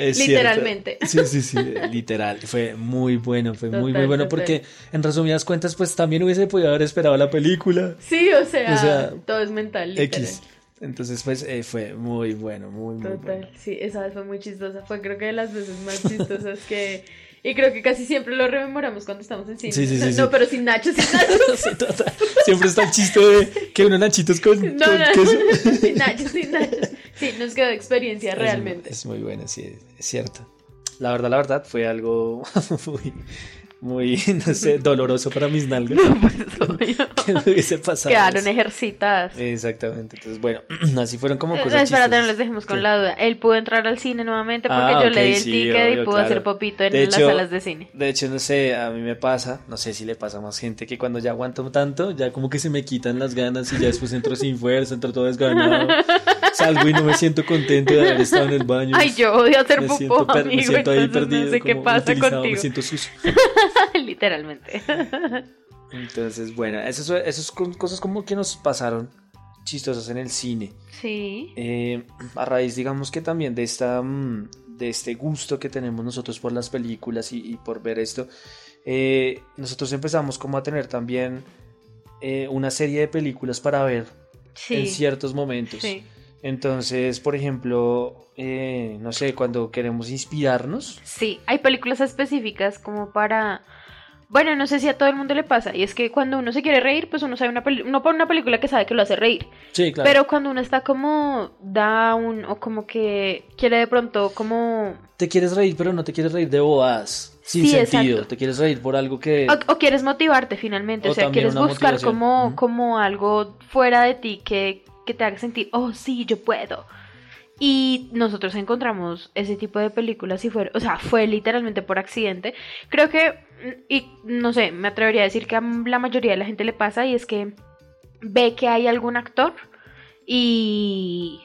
Es cierto. Literalmente. Sí, sí, sí, literal. Fue muy bueno, fue muy, muy bueno total. porque en resumidas cuentas, pues también hubiese podido haber esperado la película. Sí, o sea, O sea, todo es mental. Literal. X. Entonces, pues eh, fue muy bueno, muy, muy Total, bueno. sí, esa vez fue muy chistosa. Fue creo que de las veces más chistosas que... Y creo que casi siempre lo rememoramos cuando estamos en cine. Sí, sí, sí, no, pero sin nachos, sin [LAUGHS] total. Siempre está el chiste de que unos nachitos con, No, con no, queso. [LAUGHS] sin nachos, sin nachos. Sí, nos quedó experiencia Es- realmente. Es, muy bueno, sí, es cierto. La verdad, la verdad, fue algo [LAUGHS] muy, muy, [LAUGHS] no sé, doloroso para mis nalgas. [LAUGHS] que me hubiese pasado. Quedaron eso. ejercitadas. Exactamente. Entonces, bueno, [CLEARS THROAT] así fueron como Eh, cosas Espérate, no chistosas. les dejemos con Sí. la duda. Él pudo entrar al cine nuevamente porque Ah, yo ok, le di el sí, ticket obvio, y pudo claro. hacer popito en De las hecho, salas de cine. De hecho, no sé, a mí me pasa, no sé si le pasa a más gente, que cuando ya aguanto tanto, ya como que se me quitan las ganas y ya después entro sin fuerza, entro todo desganado, [LAUGHS] salgo y no me siento contento de haber estado en el baño. Ay, yo odio hacer popó, per- me amigo, siento ahí perdido, no sé qué pasa contigo. me siento sucio. Literalmente. Entonces, bueno, esas son cosas como que nos pasaron chistosas en el cine. Sí. Eh, a raíz, digamos que también de esta mm, de este gusto que tenemos nosotros por las películas y, y por ver esto, eh, nosotros empezamos como a tener también eh, una serie de películas para ver en Sí. ciertos momentos. Sí. Entonces, por ejemplo, no sé, cuando queremos inspirarnos, Sí, hay películas específicas como para Bueno, no sé si a todo el mundo le pasa, y es que cuando uno se quiere reír, pues uno sabe una peli- uno pone una película que sabe que lo hace reír. Sí, claro. Pero cuando uno está como down o como que quiere de pronto como Te quieres reír, pero no te quieres reír de bobadas. Sin Sí, sentido. exacto. Te quieres reír por algo que. o, o quieres motivarte finalmente, o, O sea, quieres buscar como como algo fuera de ti que que te haga sentir, "Oh, sí, yo puedo." Y nosotros encontramos ese tipo de películas y fue, o sea, fue literalmente por accidente. Creo que, y no sé, me atrevería a decir que a la mayoría de la gente le pasa y es que ve que hay algún actor y,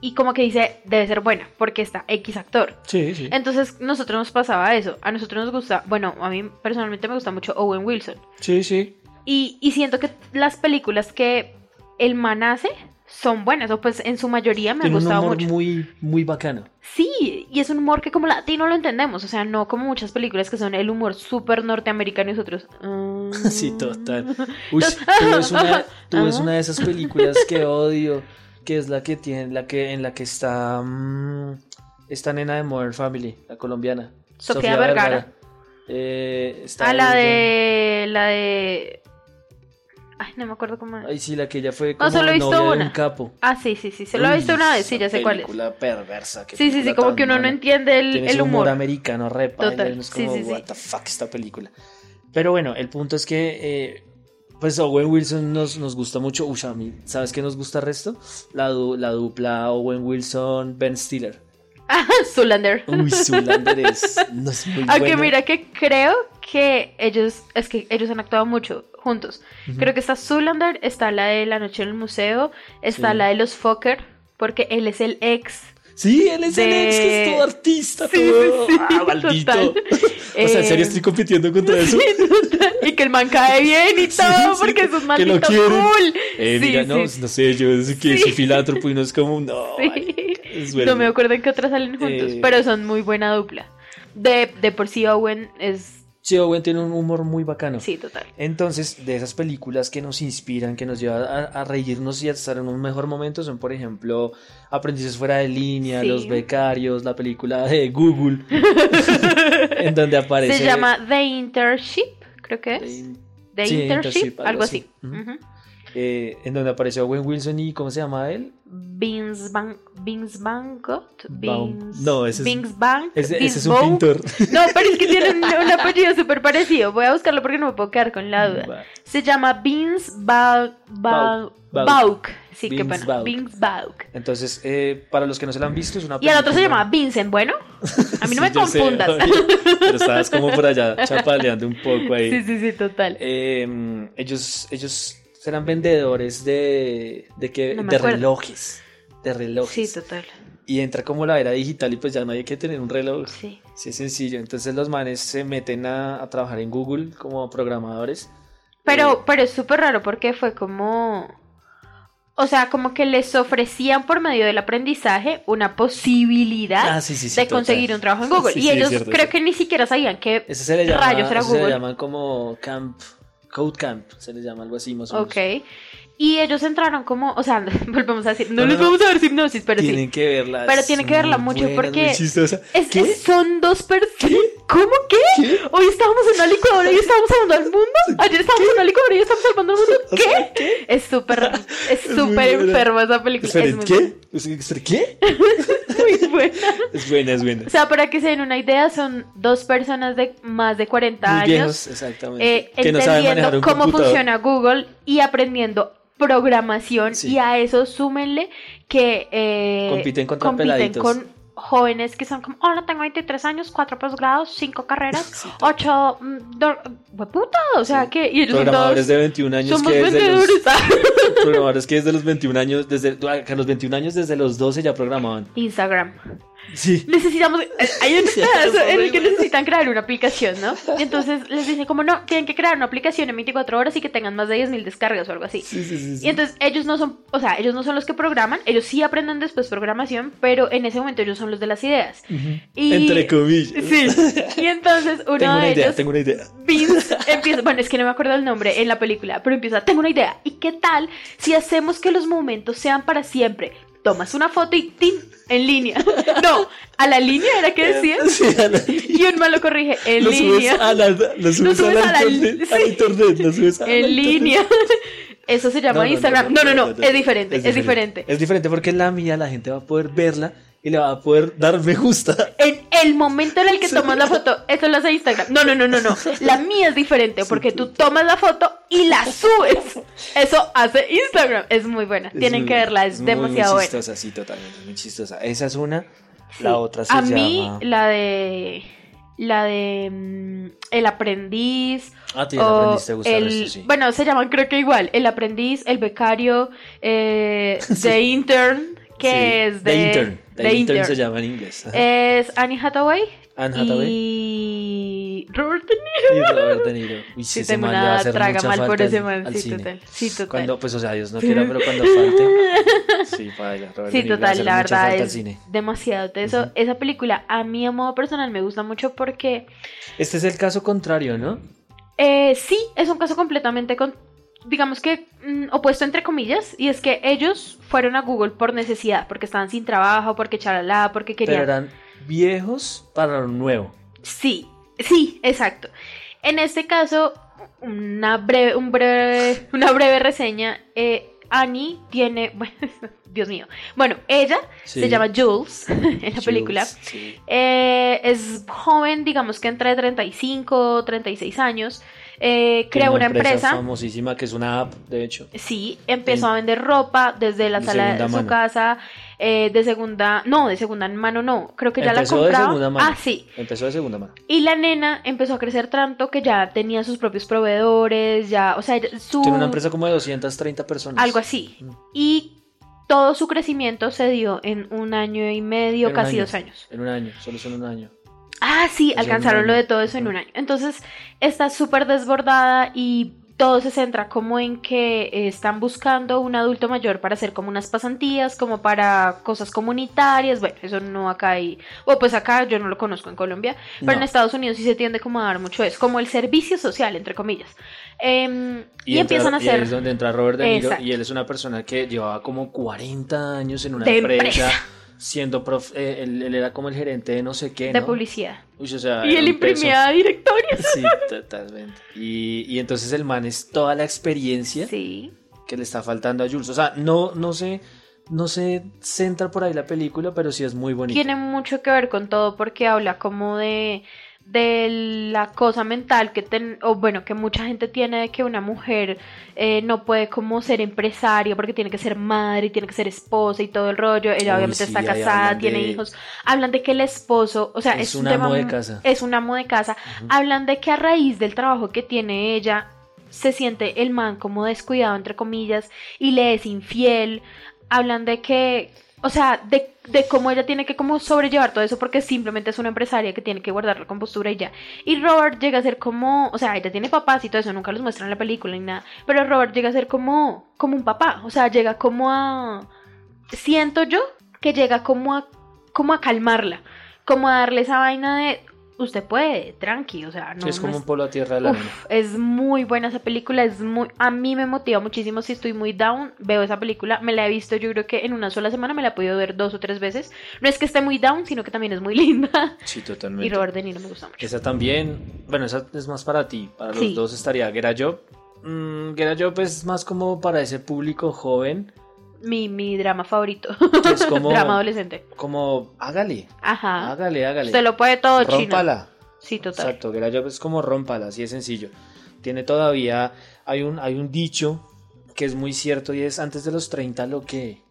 y como que dice, debe ser buena porque está X actor. Sí, sí. Entonces, nosotros nos pasaba eso. A nosotros nos gusta, bueno, a mí personalmente me gusta mucho Owen Wilson. Sí, sí. Y, y siento que las películas que el man hace son buenas, o pues en su mayoría me han Tiene un gustado humor mucho. muy, muy bacano. Sí, y es un humor que como latino lo entendemos, o sea, no como muchas películas que son el humor súper norteamericano y nosotros... mm. [LAUGHS] Sí, total. Uy, [LAUGHS] tú ves una, tú ves una de esas películas que odio, que es la que tiene, la que, en la que está mm, esta nena de Modern Family, la colombiana. Sofía Vergara. Eh, está Ah, la de... La de... Ay, no me acuerdo cómo... Ay, sí, la que ella fue como solo he visto novia de una. un capo. Ah, sí, sí, sí, se lo he visto una vez, sí, ya sé cuál es. película perversa. Sí, sí, sí, como que uno no entiende el, Tiene el humor humor. americano repa. Total, Es como, sí, sí. what the fuck, esta película. Pero bueno, el punto es que, eh, pues Owen Wilson nos, nos gusta mucho. Uy, a mí, ¿sabes qué nos gusta el resto? La, du- la dupla Owen Wilson-Ben Stiller. Ah, [LAUGHS] Zoolander. Uy, Zoolander es, no es muy [LAUGHS] Aunque mira que creo que ellos, es que ellos han actuado mucho juntos. Ujú. Creo que está Zoolander, está la de La Noche en el Museo, está Sí. la de los Fokker, porque él es el ex. Sí, él es el de- ex que es todo artista, Sí, todo. sí, sí, ah, maldito. [LAUGHS] o sea, en serio estoy compitiendo contra [LAUGHS] eso. y que el man cae bien y [LAUGHS] todo, sí, porque es un que maldito lo quieren. cool. Eh, Sí, mira, no, sí. no sé, yo es que Sí. soy filántropo y no es como, no. Es bueno. No me acuerdo en qué otras salen juntos, Eh, pero son muy buena dupla. De, de por sí Owen es... Sí, Owen tiene un humor muy bacano. Sí, total. Entonces, de esas películas que nos inspiran, que nos llevan a, a reírnos y a estar en un mejor momento, son, por ejemplo, Aprendices fuera de línea, Sí. Los Becarios, la película de Google, [LAUGHS] en donde aparece. Se llama The Internship, creo que es. The sí, Internship, algo algo así. así. Eh, en donde apareció Owen Wilson y ¿cómo se llama él? Vince Van, Vince Van Gogh. Baum. Vince, No, ese es- Vince Van. Ese, es un pintor. No, pero es que tiene un, un apellido súper parecido. Voy a buscarlo porque no me puedo quedar con la duda. Se llama Vince Ba- Ba- Bauk. Sí, qué Vince pena. Bauk. Vince Bauk. Entonces, eh, para los que no se la han visto, es una Y el otro se llama Vincent, bueno. A mí no [LAUGHS] Sí, me sé, confundas. obvio, pero estabas como por allá chapaleando un poco ahí. Sí, sí, sí, total. Eh, ellos, ellos serán vendedores de, de, que, No de relojes. De Sí, relojes. total. y entra como la era digital y pues ya no hay que tener un reloj. Sí. Sí, es sencillo. Entonces los manes se meten a, a trabajar en Google como programadores. Pero, Eh, pero es súper raro porque fue como. O sea, como que les ofrecían por medio del aprendizaje una posibilidad ah, sí, sí, sí, de total. conseguir un trabajo en Google. Sí, y sí, ellos cierto, creo sí. que ni siquiera sabían que. Ese se le llama, Rayos, era ese se le Google. llaman como camp, code camp, se le llama algo así más o menos. Ok. Y ellos entraron como. O sea, [LAUGHS] volvemos a decir. No, les no. vamos a dar hipnosis, pero sí. tienen que verla. Pero tienen que verla mucho buena, porque. Es, ¿Qué? es- son dos personas. ¿Cómo qué? Hoy estábamos en una licuadora y estábamos salvando al mundo. Ayer estábamos en una licuadora y estamos salvando al mundo. O sea, ¿Qué? Es súper súper [LAUGHS] buena. enferma esa película. Es muy ¿qué? Esperen, ¿Qué? [LAUGHS] muy buena. Es buena, es buena. O sea, para que se den una idea, son dos personas de más de 40 Muy años viejos, exactamente. eh, que entendiendo cómo computador. funciona Google y aprendiendo programación Sí. y a eso súmenle que eh, Compiten contra peladitos. con jóvenes que son como, hola, tengo 23 años, 4 posgrados, 5 carreras, Sí, 8... puta, o sea Sí. que... Y ellos son Programadores de 21 años Somos que desde los, [LAUGHS] programadores que desde los 21 años, desde que a los 21 años desde los 12 ya programaban. Instagram. Sí. necesitamos, eh, hay un [LAUGHS] pedazo en el que necesitan crear una aplicación, ¿no? Y entonces les dicen como, no, tienen que crear una aplicación en 24 horas y que tengan más de 10.000 descargas o algo así. Sí, sí, sí, sí. Y entonces ellos no son, o sea, ellos no son los que programan, ellos sí aprenden después programación, pero en ese momento ellos son los de las ideas. Y- Entre comillas. Sí. Y entonces [LAUGHS] uno Tengo una de idea, ellos, tengo una idea. Vince, [LAUGHS] empieza, bueno, es que no me acuerdo el nombre en la película, pero empieza, tengo una idea. ¿Y qué tal si hacemos que los momentos sean para siempre? Tomas una foto y ¡tin! en línea. [LAUGHS] No, a la línea era que decía. [LAUGHS] Sí, a Y un malo corrige, en lo línea. subes a la, lo subes subes a a la internet, a la sí. internet, lo subes a En internet. línea. [LAUGHS] Eso se llama Instagram. No, no, no, es diferente, es diferente. Es diferente porque la mía la gente va a poder verla y le va a poder dar me gusta. En el momento en el que tomas la foto, eso lo hace Instagram. No, no, no, no, no. [LAUGHS] La mía es diferente porque tú tomas la foto y la [LAUGHS] subes. Eso hace Instagram. Es muy buena. Tienen muy- que verla, es muy, demasiado muy buena. chistosa, sí, totalmente, es muy chistosa. Esa es una. Sí. La otra se A llama. mí, la de. La de. mm, El aprendiz. Ah, ti o aprendiste a gustar el, esto, sí. Bueno, se llaman creo que igual. El aprendiz, el becario, eh, [LAUGHS] The Intern, que Sí, es de. The Intern. The, The Intern, Intern. se llama en inglés. Ajá. Es Annie Hathaway. Anne Hathaway Y. Robert De Niro. y Robert De Niro. [LAUGHS] Uy, sí, Sí, ese tengo man le va a una hacer traga mucha mal por ese man. al Sí, cine. total. Sí, total. Cuando, pues, o sea, Dios no quiera, pero cuando falte. [LAUGHS] Sí, baila. Robert Sí, total, la verdad es demasiado teso. Ujú. Esa película a mí a modo personal me gusta mucho porque Este es el caso contrario, ¿no? eh, sí, es un caso completamente, con, digamos que mm, opuesto entre comillas, y es que ellos fueron a Google por necesidad, porque estaban sin trabajo, porque charalá, porque Pero querían... eran viejos para lo nuevo. Sí, sí, exacto. En este caso, una breve, un breve, una breve reseña. eh, Annie tiene, [LAUGHS] bueno, Dios mío. Bueno, ella Sí. se llama Jules [LAUGHS] en la Jules, película. sí. Eh, es joven, digamos que entre 35, 36 años. Eh, creó una empresa. famosísima que es una app, de hecho. Sí, empezó En- a vender ropa desde la de sala de su mano. casa, eh, de segunda, no, de segunda mano no, creo que ya Empezó la de compraba. segunda mano. Ah, sí. Empezó de segunda mano. Y la nena empezó a crecer tanto que ya tenía sus propios proveedores, ya, o sea, su Tiene una empresa como de 230 personas. algo así. Mm. Y todo su crecimiento se dio en un año y medio, En casi año. dos años. En un año, solo son un año. Ah, sí, alcanzaron lo de todo eso en un año. Entonces, está súper desbordada y todo se centra como en que están buscando un adulto mayor para hacer como unas pasantías, como para cosas comunitarias. Bueno, eso no acá hay. O pues acá yo no lo conozco en Colombia, pero en. Estados Unidos sí se tiende como a dar mucho eso, como el servicio social, entre comillas. Em, y, entra- empiezan a y ahí hacer. es donde entra Robert De Niro Exacto. y él es una persona que llevaba como 40 años en una De empresa, empresa. Siendo prof, eh, él, él era como el gerente de no sé qué, de ¿no? publicidad. Uy, o sea, Y él imprimía directorios. Sí, totalmente. Y, y entonces el man es toda la experiencia Sí. que le está faltando a Jules. O sea, no, no sé, no se centra por ahí la película, pero sí es muy bonita. tiene mucho que ver con todo porque habla como de de la cosa mental que ten, o bueno que mucha gente tiene de que una mujer eh, no puede como ser empresaria porque tiene que ser madre y tiene que ser esposa y todo el rollo ella Uy, obviamente sí, está casada tiene de- hijos hablan de que el esposo o sea Es es, un tema amo de casa. es un amo de casa Ujú. hablan de que a raíz del trabajo que tiene ella se siente el man como descuidado entre comillas y le es infiel hablan de que o sea de, de cómo ella tiene que como sobrellevar todo eso porque simplemente es una empresaria que tiene que guardar la compostura y ya. Y Robert llega a ser como o sea ella tiene papás y todo eso nunca los muestran en la película ni nada pero Robert llega a ser como como un papá o sea llega como a siento yo que llega como a como a calmarla como a darle esa vaina de usted puede, tranqui, o sea, no, es no como es- un polo a tierra de la Uf, es muy buena esa película, es muy, a mí me motiva muchísimo si estoy muy down, veo esa película, me la he visto yo creo que en una sola semana me la he podido ver dos o tres veces, no es que esté muy down, sino que también es muy [LAUGHS] linda, Sí, y totalmente. Robert De Niro me gusta mucho. Esa también, bueno, esa es más para ti, para los Sí. dos estaría Get a Job. Mm, Get a Job es más como para ese público joven, Mi, mi drama favorito, que es como, [LAUGHS] drama adolescente. como hágale, Ajá, hágale, hágale. usted lo puede todo chino. Rómpala. Sí, total. Exacto, Get a Job es como rómpala, así de sencillo. Tiene todavía, hay un, hay un dicho que es muy cierto y es antes de los 30 lo que...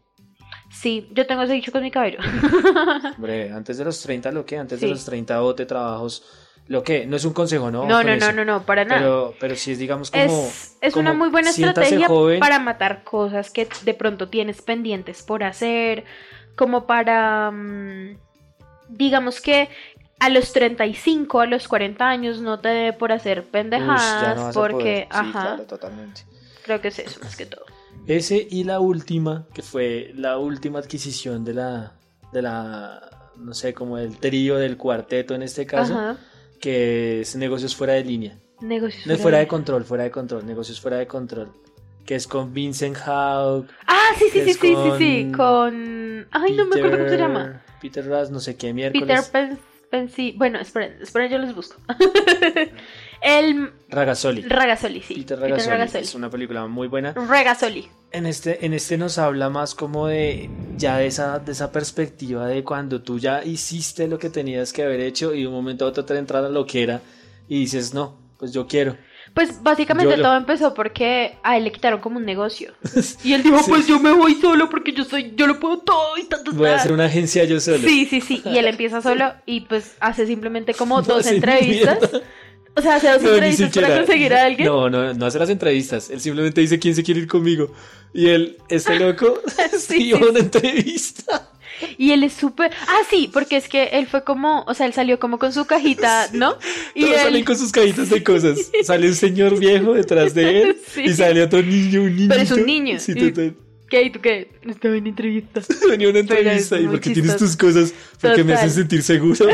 Sí, yo tengo ese dicho con mi cabello. [LAUGHS] Hombre, antes de los 30 lo que, antes Sí. de los 30 bote trabajos, lo que, no es un consejo, ¿no? No, no, no, no, no, para nada. Pero, pero sí es, digamos, como... es, es una muy buena estrategia joven. para matar cosas que de pronto tienes pendientes por hacer, como para, mm, digamos que a los 35, a los 40 años no te dé por hacer pendejadas, no porque. Sí, ajá, claro, totalmente. creo que es eso más que todo. Ese y la última, que fue la última adquisición de la, de la, no sé, como el trío del cuarteto en este caso, Ajá. Que es negocios fuera de línea. Negocios No fuera de control, fuera de control, negocios fuera de control. que es con Vincent Hawke. Ah, sí, sí, sí, sí, sí, con sí, con... Ay, no me acuerdo cómo se llama. Peter Ras, no sé qué Peter miércoles. Pen... Pensi- Bueno, esperen, esperen, yo los busco. [LAUGHS] El Ragazzoli. Ragazzoli, sí. Peter Peter Ragazzoli. Ragazzoli. Es una película muy buena. Ragazzoli. En este, en este nos habla más como de ya de esa, de esa perspectiva de cuando tú ya hiciste lo que tenías que haber hecho y de un momento a otro te entra la loquera y dices, no, pues yo quiero. Pues básicamente todo empezó porque a él le quitaron como un negocio. [LAUGHS] Y él dijo, Sí. pues yo me voy solo porque yo soy, yo lo puedo todo y tanto. Voy a hacer una agencia yo solo. Sí, sí, sí. Y él empieza solo y pues hace simplemente como [LAUGHS] No dos entrevistas. mierda. O sea, hace dos No, entrevistas para conseguir a alguien. No, no, no hace las entrevistas. Él simplemente dice quién se quiere ir conmigo. Y él, este loco, [LAUGHS] [LAUGHS] Sí, sí, sí, una entrevista. Y él es súper. Ah, sí, porque es que él fue como. O sea, él salió como con su cajita, [LAUGHS] ¿no? Y Todos él. salen con sus cajitas de cosas. Sale un señor viejo detrás de él Sí. y sale otro niño, un niño. Pero es un niño. Sí, total. ¿Qué? ¿Y tú qué? Estaba en entrevista. Venía una entrevista y muy porque tienes tus cosas, porque me Total. hacen sentir seguro.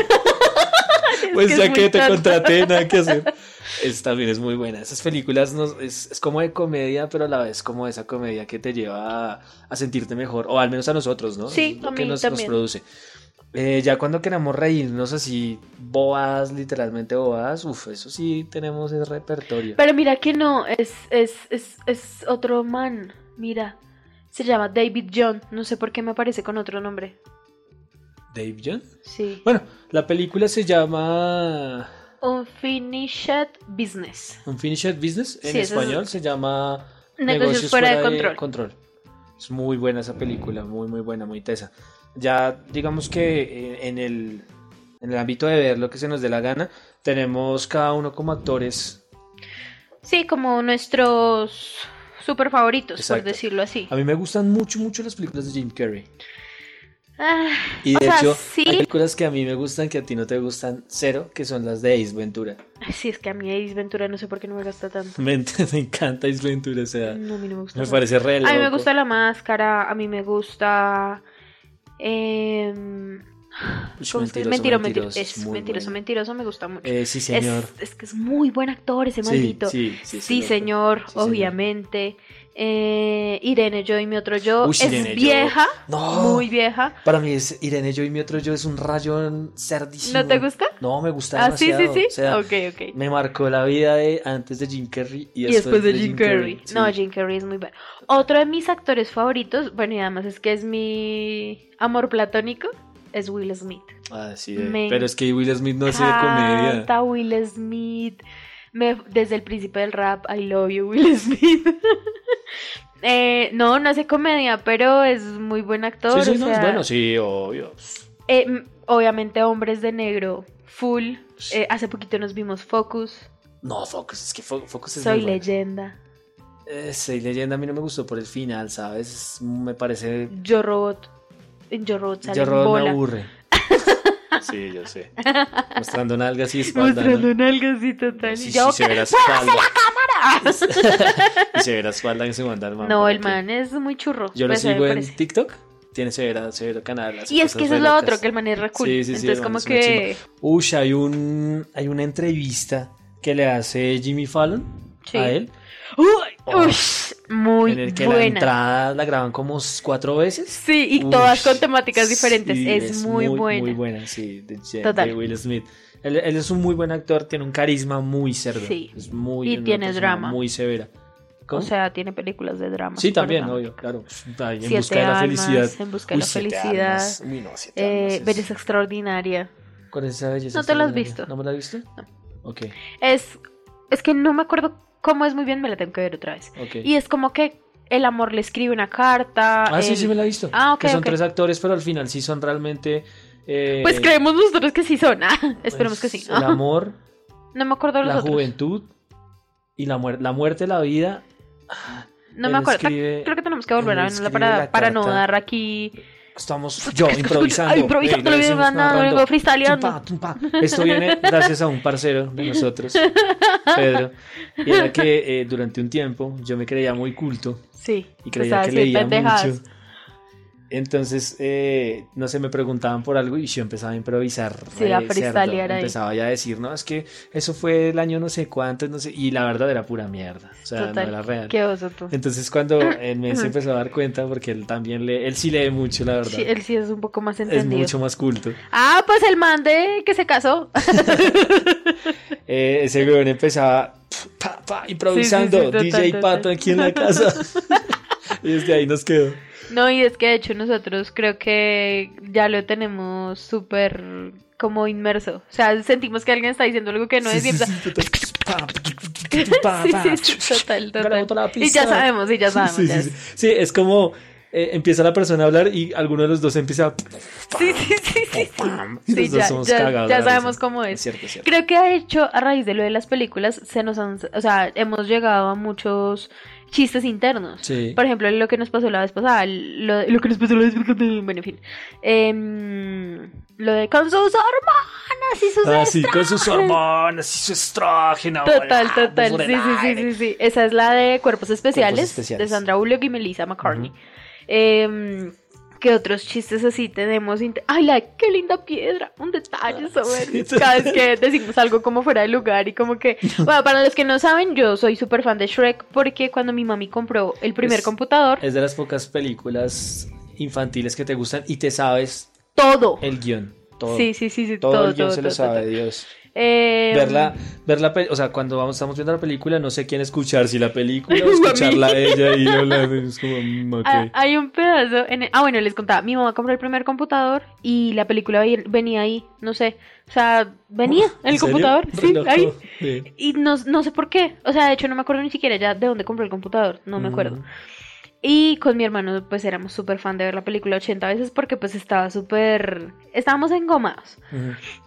Pues que ya es que muy te tonto. contraté, nada que hacer. [LAUGHS] Es, también es muy buena. Esas películas no- es, es como de comedia, pero a la vez como esa comedia que te lleva a, a sentirte mejor, o al menos a nosotros, ¿no? Sí, Es lo a que mí nos, nos también. produce. Eh, ya cuando queramos reírnos así, bobadas, literalmente bobadas, uff, eso sí tenemos ese repertorio. Pero mira que no, es, es, es, es otro man. Mira. Se llama David John. No sé por qué me aparece con otro nombre. Dave John. Sí. Bueno, la película se llama Unfinished Business. Unfinished Business. En Sí, eso es- español se llama Negocios, fuera, de control. Es muy buena esa película, muy muy buena, muy tesa. Ya digamos que eh, en el, en el ámbito de ver lo que se nos dé la gana, tenemos cada uno como actores. Sí, como nuestros super favoritos, Exacto. por decirlo así. A mí me gustan mucho, mucho las películas de Jim Carrey. Ah, Y de sea, hecho, sí. hay películas que a mí me gustan que a ti no te gustan cero, que son las de Ace Ventura. sí, es que a mí Ace Ventura no sé por qué no me gusta tanto. [LAUGHS] Me, me encanta Ace Ventura, o sea, No, a mí no me gusta. me parece re A mí me gusta la máscara, a mí me gusta. em, Ush, ¿cómo es que- mentiroso, mentiro, mentiroso, mentiroso. es mentiroso, mentiroso, me gusta mucho. Eh, sí, señor. Es, es que es muy buen actor ese Sí, maldito. sí, sí, Sí, loco. señor, Sí, señor. Eh, Irene Yo y mi otro yo Uy, es Irene Yo. vieja, No. muy vieja. Para mí es Irene Yo y mi otro yo es un rayón cerdísimo. ¿No te gusta? No, me gusta Ah, sí, sí, demasiado. sí. O sea, ok, ok. me marcó la vida de antes de Jim Carrey y Y después, de Jim Carrey. Sí. No, Jim Carrey es muy bueno. Otro de mis actores favoritos, bueno, y además es que es mi amor platónico, es Will Smith. Ah, sí, de- Me pero es que Will Smith no hace de comedia. Canta Will Smith. Me- desde el príncipe del rap, I love you, Will [LAUGHS] Smith. Eh, no, no hace comedia, pero es muy buen actor. Sí, sí, o no, es bueno, sí, obvio. eh, obviamente, Hombres de Negro, full. Eh, hace poquito nos vimos Focus. No, Focus, es que Fo- Focus es Soy muy bueno. leyenda. Eh, Soy leyenda a mí no me gustó por el final, ¿sabes? Me parece... Yo Robot. En Yo Robot sale Yo en Robot me aburre. [LAUGHS] sí, yo sé. Mostrando nalgas y espalda, ¿no? Mostrando nalgas y total. Sí, Y sí, yo, [LAUGHS] se ve la espalda. [LAUGHS] [LAUGHS] y se ve la espalda que se manda el man. No, ¿para el man es muy churro. Yo lo pues, sigo en parece. TikTok. Tiene severa, severo canal. Y es que eso es lo otro, que el man es re cool. Sí, sí, sí, Entonces, como que. Ush, hay un hay una entrevista que le hace Jimmy Fallon Sí. a él, Uy, Oh. ush, muy en el que la buena. entrada la graban como cuatro veces. Sí, y Ush, todas con temáticas diferentes. sí, es, muy, buena. Muy buena, sí, de, de- Total. de Will Smith. Él, él es un muy buen actor, tiene un carisma muy cerdo. Sí. Es muy Y tiene drama. Muy severa. ¿Cómo? O sea, tiene películas de drama. sí, también, obvio, claro. Ay, en Siete busca de la felicidad. En busca de la felicidad. Uy, no, Eh, es- Belleza extraordinaria. ¿Cuál es esa belleza? ¿No te lo has visto? ¿No me la has visto? No. Ok, Es, es que no me acuerdo cómo es muy bien, me la tengo que ver otra vez. ok. Y es como que el amor le escribe una carta. Ah, sí, él- sí me la he visto. Ah, ok, Que son tres actores, pero al final sí son realmente... eh, Pues creemos nosotros que sí son. Ah, pues, [LAUGHS] esperemos que sí. El amor, [LAUGHS] No me acuerdo los la otros. juventud y la, muer- la muerte, la vida. No Él me acuerdo. escribe- Creo que tenemos que volver a verla para, para no dar aquí. Estamos yo improvisando. Ay, improvisando, Ey, le decimos vengo ganando, narrando. vengo freestyleando. Esto viene gracias a un parcero de nosotros, [LAUGHS] Pedro. Y era que eh, durante un tiempo yo me creía muy culto Sí. y creía que leía pendejadas. mucho. Entonces, eh, no sé, me preguntaban por algo y yo empezaba a improvisar. Sí, a freestylear cerdo. ahí. Empezaba ya a decir, no, es que eso fue el año no sé cuánto, no sé. Y la verdad era pura mierda. O sea, Total. no era real. Qué oso tú. Entonces, cuando [CLEARS THROAT] él me se empezó a dar cuenta, porque él también lee, él sí lee mucho, la verdad. Sí, él sí es un poco más es entendido. mucho más culto. Ah, pues el man de que se casó. [LAUGHS] [LAUGHS] Eh, ese weón empezaba pa, pa, improvisando, Sí, sí, sí, total, DJ total. Pato aquí en la casa. [LAUGHS] y desde ahí nos quedó. No, y es que de hecho nosotros creo que ya lo tenemos súper como inmerso. O sea, sentimos que alguien está diciendo algo que no es Sí, y sí, total. [LAUGHS] Sí, Y ya sabemos, y ya sabemos. Sí, ya sí, sí. Sí, es como eh, empieza la persona a hablar y alguno de los dos empieza a... Sí, sí, sí, sí, ya, sabemos cómo es. cierto, es cierto. Creo que de hecho, a raíz de lo de las películas, se nos han, o sea, hemos llegado a muchos chistes internos. Sí. Por ejemplo, lo que nos pasó la vez pasada, lo, lo que nos pasó la vez pasada, bueno, en fin. Em, lo de con sus hormonas y sus Ah, sí, con sus hormonas y su estrógeno. Total, total. Sí, sí, sí, sí, sí. Esa es la de Cuerpos Especiales, Especiales. de Sandra Bullock y Melissa McCartney. Em, ¿Qué otros chistes así tenemos? Ay, la qué linda piedra, un detalle soberbio. Sí, Cada vez que decimos algo como fuera de lugar y como que... [LAUGHS] Bueno, para los que no saben, yo soy súper fan de Shrek porque cuando mi mami compró el primer Es- computador, Es de las pocas películas infantiles que te gustan y te sabes todo. el guion. Todo. Sí, sí, sí, sí, Todo, todo, el guion todo, se lo sabe. Dios. Em, Verla, verla, o sea, cuando vamos, estamos viendo la película, no sé quién escuchar, si la película o [LAUGHS] escucharla a ella y hablando. Es como, mm, ok. Ah, hay un pedazo en el- Ah, bueno, les contaba. Mi mamá compró el primer computador y la película ve- venía ahí, no sé. O sea, venía en el computador. [LAUGHS] Sí, loco. ahí. Sí. Y no, no sé por qué. O sea, de hecho, no me acuerdo ni siquiera ya de dónde compró el computador. No me acuerdo. Y con mi hermano, pues éramos súper fan de ver la película 80 veces porque, pues estaba súper. Estábamos engomados.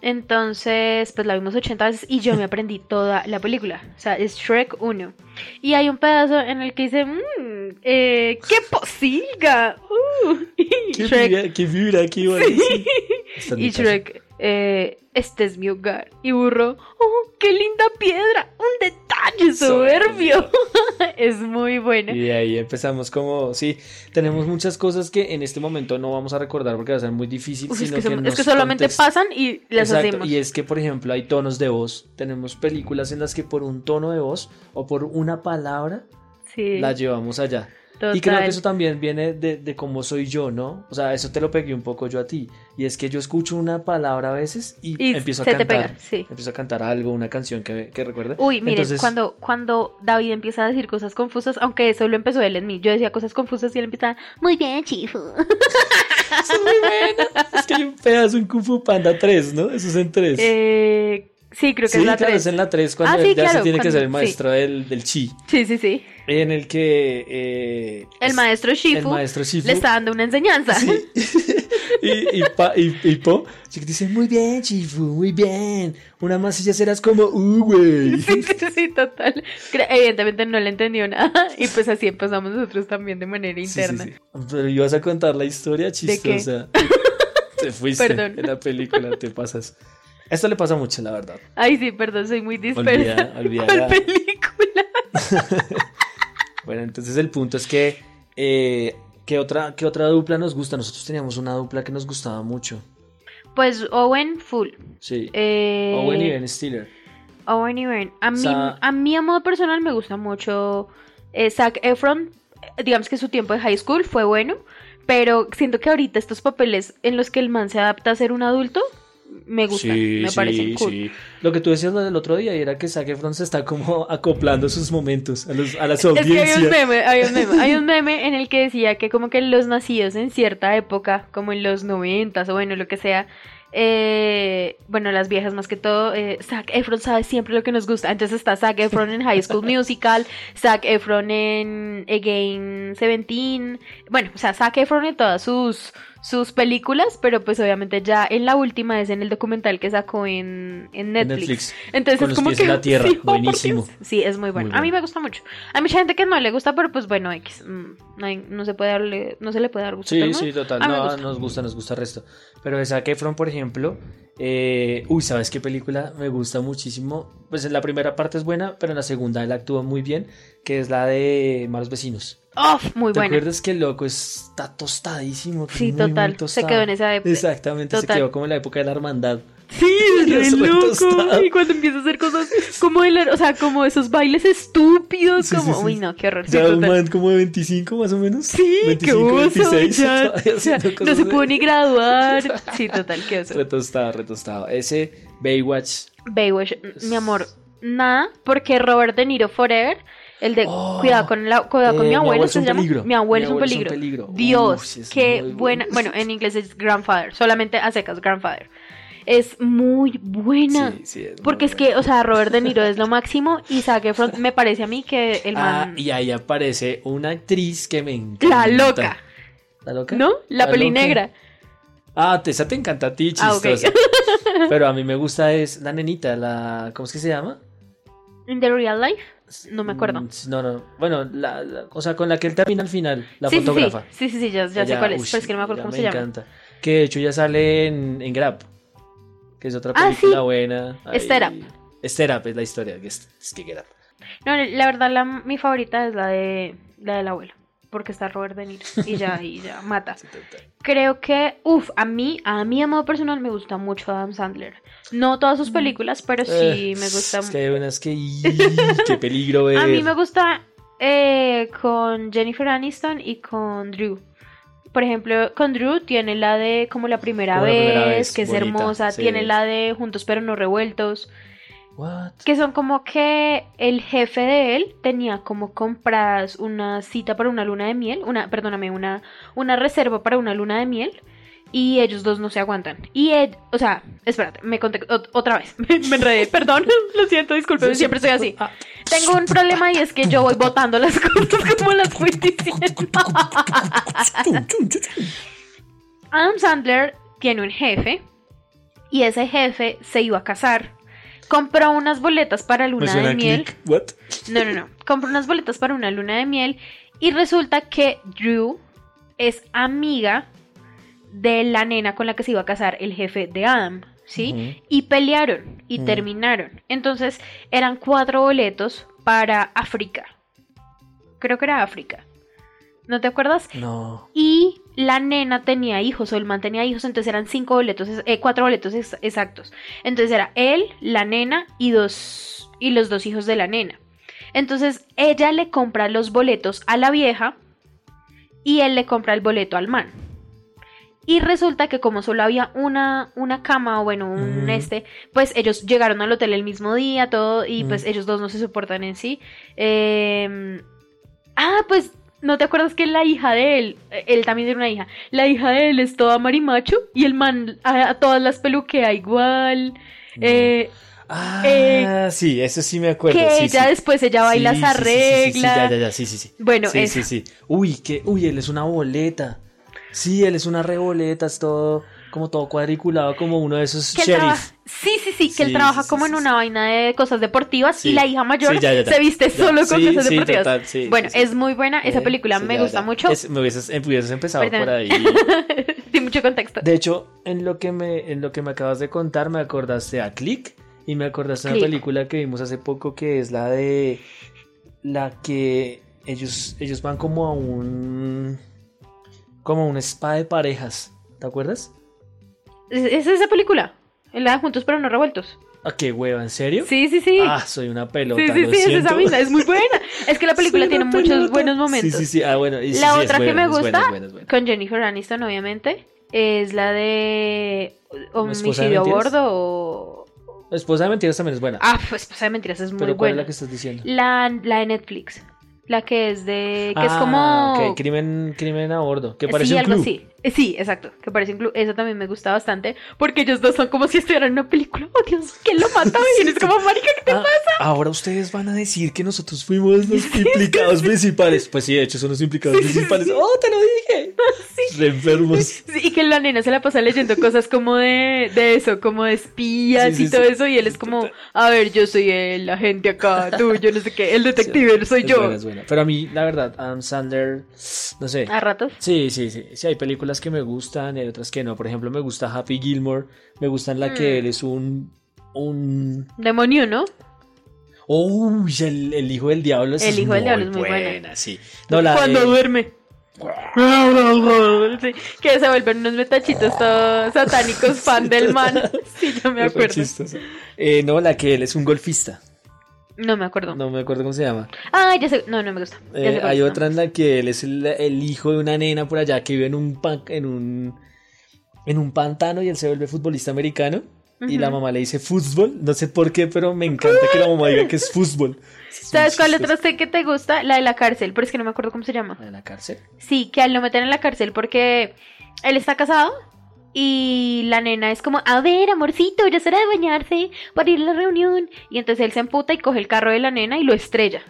Entonces, pues la vimos 80 veces y yo me aprendí toda la película. O sea, es Shrek 1. Y hay un pedazo en el que dice, mmm, eh, ¡qué posilga! Uh. [LAUGHS] ¿Qué Shrek, vibra, qué vibra aquí, bueno, Sí. sí. [LAUGHS] Y. Shrek, eh, este es mi hogar. Y Burro, ¡oh, qué linda piedra! ¡Un detalle soberbio! [LAUGHS] es muy buena. Y de ahí empezamos como, sí, tenemos muchas cosas que en este momento no vamos a recordar porque va a ser muy difícil, Uf, es, que, es solamente pasan y las Exacto, hacemos. Y es que, por ejemplo, hay tonos de voz. Tenemos películas en las que por un tono de voz o por una palabra Sí, la llevamos allá. Total. Y creo que eso también viene de, de cómo soy yo, ¿no? O sea, eso te lo pegué un poco yo a ti. Y es que yo escucho una palabra a veces y, Y empiezo a cantar. pega, sí. Empiezo a cantar algo, una canción que, que recuerde. Uy, miren, Entonces, cuando, cuando David empieza a decir cosas confusas, aunque eso lo empezó él en mí, yo decía cosas confusas y él empieza, muy bien, chifu. [LAUGHS] Es muy buena. Es que hay un pedazo en Kung Fu Panda 3, ¿no? Eso es en 3. Eh, sí, creo que sí, es la claro, 3. es en la 3 cuando Ah, él sí, ya se tiene que cuando- ser el sí. maestro del, del chi. Sí, sí, sí. En el que... eh, El es- maestro el Shifu maestro Shifu le está dando una enseñanza. Sí. [LAUGHS] y, y, pa- y, y Po dice, muy bien, Chifu, muy bien. Una más y ya serás como, uh, güey. [LAUGHS] Sí, sí, sí, total. Evidentemente no le entendió nada [LAUGHS] y pues así empezamos nosotros también de manera interna. sí. Pero ibas a contar la historia qué? chistosa. Te fuiste Perdón. en la película, te pasas. Esto le pasa mucho, la verdad. Ay, sí, perdón, soy muy dispersa. Olvida, olvida. [LAUGHS] ¿Cuál la- película? [LAUGHS] Bueno, entonces el punto es que, eh, ¿qué, otra, ¿qué otra dupla nos gusta? Nosotros teníamos una dupla que nos gustaba mucho. Pues Owen Full. Sí. Eh, Owen y Ben Stiller. Owen y Ben. A mí, Sa- a mí a modo personal me gusta mucho eh, Zac Efron. Digamos que su tiempo de high school fue bueno, pero siento que ahorita estos papeles en los que el man se adapta a ser un adulto me gustan, me parecen cool. sí. Lo que tú decías del otro día era que Zac Efron se está como [LAUGHS] acoplando sus momentos a, los, a las Es que hay un audiencias. meme, hay un meme, hay un [LAUGHS] meme en el que decía que como que los nacidos en cierta época, como en los noventas o bueno, lo que sea, eh, bueno, las viejas más que todo, eh, Zac Efron sabe siempre lo que nos gusta. Entonces está Zac Efron en High School [LAUGHS] Musical, Zac Efron en Again 17, bueno, o sea, Zac Efron en todas sus sus películas, pero pues obviamente ya en la última es en el documental que sacó en, en Netflix. Netflix. Entonces Con es los como pies que en la [LAUGHS] tierra, sí, buenísimo. Sí, es muy bueno. Muy A mí me gusta mucho. Hay mucha gente que no le gusta, pero pues bueno, X. mm, No, hay- no se puede darle, no se le puede dar gusto. Sí, el sí, total. No, gusta. nos gusta, nos gusta el resto. Pero de Zac Efron, por ejemplo, eh, uy, ¿sabes qué película me gusta muchísimo? Pues en la primera parte es buena, pero en la segunda él actúa muy bien, que es la de Malos Vecinos. Oh, muy ¿Te buena. acuerdas que el loco está tostadísimo? Sí, muy total. Se quedó en esa época. Exactamente, se quedó como en la época de la hermandad. Sí, [LAUGHS] es loco. tostado. Y cuando empieza a hacer cosas como el, o sea, como esos bailes estúpidos, Sí, como, sí, sí. uy, no, qué horror. Ya un man como de 25 más o menos. Sí, qué 25, oso. 26, ya, [LAUGHS] no se de- pudo ni graduar. [LAUGHS] Sí, total, qué oso. Retostado, retostado. Ese Baywatch. Baywatch, mi amor, nada, porque Robert De Niro Forever, el de Oh, cuidado con la cuidado con eh, mi mi abuelo, ¿se un llama? peligro. Mi abuelo es un peligro. peligro. Dios, qué buena. bueno. Bueno, en inglés es Grandfather, solamente a secas Grandfather. Es muy buena. Sí, sí, es Porque muy es que, o sea, Robert De Niro es lo [LAUGHS] máximo y Zac Efron me parece a mí que el Ah, man... y ahí aparece una actriz que me encanta. la loca, ¿La loca? ¿no? La, peli loca. negra. Ah, te- esa te encanta a ti, Ah, chistosa. [LAUGHS] Pero a mí me gusta es la nenita, la... ¿Cómo es que se llama? In the real life. No me acuerdo. Mm, No, no. Bueno, la, la- o sea, con la que él termina al final, la sí, fotógrafa. Sí, sí, sí, ya, ya sé cuál es, uy, pero es que no me acuerdo cómo se llama. encanta. Que de hecho ya sale en, en Grab. Que es otra Ah, película sí. buena. Step Up es la historia. Que es, es que Up. No, la verdad, la, mi favorita es la de la del abuelo. Porque está Robert De Niro. Y ya, y ya, [LAUGHS] mata. Creo que, uff, a mí, a mí a modo personal me gusta mucho Adam Sandler. No todas sus películas, pero sí Eh, me gusta. Es que hay unas que. [LAUGHS] ¡Qué peligro ver! A mí me gusta eh, con Jennifer Aniston y con Drew. Por ejemplo, con Drew tiene la de como la primera, Como la vez, primera vez, que es bonita, hermosa. sí. Tiene la de Juntos pero no revueltos. What? Que son como que el jefe de él tenía como compradas una cita para una luna de miel, una, perdóname, una, una reserva para una luna de miel. Y ellos dos no se aguantan. Y él, o sea, espérate, me conté ot- otra vez. Me, [LAUGHS] me enredé, [LAUGHS] perdón, [LAUGHS] lo siento, disculpen, siempre soy así. Ah, Tengo un problema y es que yo voy botando las cosas como las fui diciendo. Adam Sandler tiene un jefe y ese jefe se iba a casar. Compró unas boletas para luna de miel. What? No, no, no. Compró unas boletas para una luna de miel y resulta que Drew es amiga de la nena con la que se iba a casar el jefe de Adam, ¿sí? Y pelearon y terminaron. Entonces eran cuatro boletos para África. Creo que era África. ¿No te acuerdas? No. Y la nena tenía hijos, o el man tenía hijos, entonces eran cinco boletos, eh, cuatro boletos ex- exactos. Entonces era él, la nena y dos y los dos hijos de la nena. Entonces ella le compra los boletos a la vieja y él le compra el boleto al man. Y resulta que como solo había una, una cama o bueno, un Ujú. este, pues ellos llegaron al hotel el mismo día, todo, y pues ellos dos no se soportan en sí. Eh, ah, pues, ¿no te acuerdas que la hija de él, eh, él también tiene una hija, la hija de él es toda marimacho y el man a, a todas las peluquea igual. Eh, Ah, eh, sí, eso sí me acuerdo. que sí, ella sí. después ella baila Sí, se sí, sí, sí, arregla. ya, ya, ya, sí, sí, sí. Bueno, sí, sí, sí. Uy, que, uy, él es una boleta. Sí, él es una reboleta, es todo, como todo cuadriculado, como uno de esos sheriff. trabaja- sí, sí, sí, que él trabaja sí, como sí, en una vaina de cosas deportivas y la hija mayor Sí, ya, ya, ya. se viste solo con cosas sí, deportivas. total, sí, bueno, es muy buena, esa Eh, película me gusta mucho. Es- me hubieses, hubieses empezado Perdón. por ahí. [LAUGHS] Sin mucho contexto. De hecho, en lo que me, en lo que me acabas de contar, me acordaste a Click y me acordaste de una película que vimos hace poco que es la de la que ellos, ellos van como a un como un spa de parejas. ¿Te acuerdas? ¿Es, es esa película? La de Juntos pero no revueltos. ¿A qué hueva? ¿En serio? Sí, sí, sí. Ah, soy una pelota. sí, sí, lo sí, es esa misma, es muy buena. [LAUGHS] Es que la película tiene muchos buenos momentos. Sí, sí, sí. Ah, bueno. y sí, La sí, es otra que buena, me buena, gusta, es buena, es buena. con Jennifer Aniston, obviamente, es la de homicidio a bordo o... Esposa de mentiras también es buena. Ah, pues Esposa de mentiras es muy Pero ¿cuál es buena. la que estás diciendo? La, la de Netflix. La que es de... que es Ah, como... ok, crimen, crimen a bordo. Que Sí, parece un algo club. así. Eh, Sí, exacto. Que parece un club. Eso también me gusta bastante. Porque ellos dos son como si estuvieran en una película. Oh, Dios, ¿quién lo mata? Y es como, marica, ¿qué te Ah, ahora ustedes van a decir que nosotros fuimos los [LAUGHS] implicados principales. Pues sí, de hecho son los implicados principales. ¡Oh, te lo dije! [LAUGHS] Re enfermos. Sí, y que la nena se la pasa leyendo cosas como de, de eso, como de espías Sí, y sí, todo sí. eso. Y él es como, a ver, yo soy el agente acá, tú, yo no sé qué, el [LAUGHS] detective soy Es yo. buena, es buena. Pero a mí, la verdad, Adam Sandler, no sé. A ratos. Sí, sí, sí. Sí, hay películas que me gustan y hay otras que no. Por ejemplo, me gusta Happy Gilmore. Me gusta en la que Mm. él es un. un. Demonio, ¿no? Uy, el, el hijo del diablo es El hijo del muy diablo es muy buena. sí. No, la Cuando de- duerme. [LAUGHS] Sí, que se vuelven unos metachitos todos satánicos fan del man. [LAUGHS] Sí, yo me acuerdo. Eh, no, la que él es un golfista. No me acuerdo. No me acuerdo cómo se llama. Ah, ya sé. No, no me gusta. Eh, hay otra en la que él es el, el hijo de una nena por allá que vive en un, pan- en un en un pantano y él se vuelve futbolista americano. Y la mamá le dice fútbol. No sé por qué, pero me encanta que la mamá diga que es fútbol. Es [LAUGHS] ¿Sabes cuál otra que te gusta? La de la cárcel, pero es que no me acuerdo cómo se llama. ¿En la cárcel? Sí, que a él lo meten en la cárcel porque él está casado y la nena es como, a ver, amorcito, ya es hora de bañarse para ir a la reunión. Y entonces él se emputa y coge el carro de la nena y lo estrella.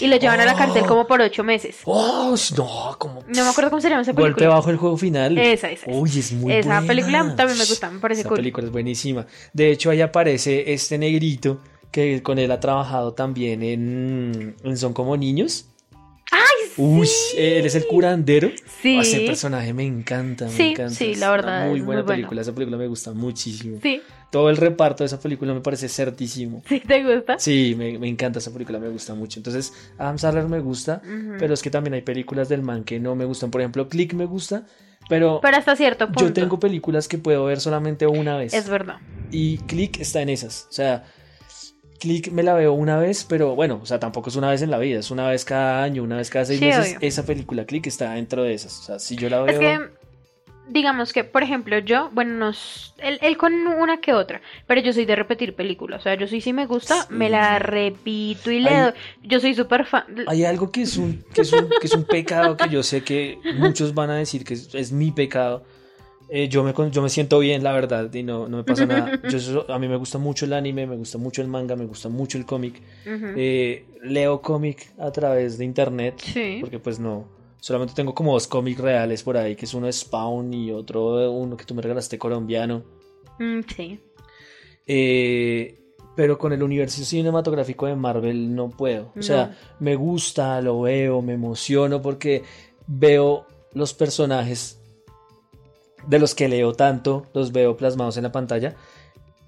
Y lo llevan a la cárcel como por ocho meses. ¡Oh! No, como. No me acuerdo cómo se llama esa Golpe película. bajo el juego final. Esa, esa, esa. Uy, es muy Esa buena. película también me gusta, me parece Esa cool. película es buenísima. De hecho, ahí aparece este negrito que con él ha trabajado también en, en Son como niños. ¡Ay, sí! Uy, él es el curandero. Sí. Ese personaje me encanta, me encanta. sí, Es la verdad, una Muy es buena muy bueno. película. Esa película me gusta muchísimo. Sí, Todo el reparto de esa película me parece certísimo. sí, ¿te gusta? Sí, me, me encanta esa película, me gusta mucho. Entonces, Adam Sandler me gusta, pero es que también hay películas del man que no me gustan. Por ejemplo, Click me gusta, pero, Pero hasta cierto punto. yo tengo películas que puedo ver solamente una vez. Es verdad. Y Click está en esas. O sea, Click me la veo una vez, pero bueno, o sea, tampoco es una vez en la vida, es una vez cada año, una vez cada seis Sí, meses. obvio. Esa película Click está dentro de esas. O sea, si yo la veo. Es que, digamos que, por ejemplo, yo, bueno, nos, él, él con una que otra, pero yo soy de repetir películas. O sea, yo sí, si me gusta, Sí. me la repito y le doy. Yo soy súper fan. Hay algo que es, un, que, es un, que es un pecado que yo sé que muchos van a decir que es, es mi pecado. Eh, yo, me, yo me siento bien, la verdad, y no, no me pasa nada. [LAUGHS] Yo, a mí me gusta mucho el anime, me gusta mucho el manga, me gusta mucho el cómic. Eh, leo cómic a través de internet, Sí. porque pues no, solamente tengo como dos cómics reales por ahí, que es uno de Spawn y otro uno que tú me regalaste colombiano. Mm, sí. Eh, pero con el universo cinematográfico de Marvel no puedo. O sea, me gusta, lo veo, me emociono porque veo los personajes de los que leo tanto, los veo plasmados en la pantalla.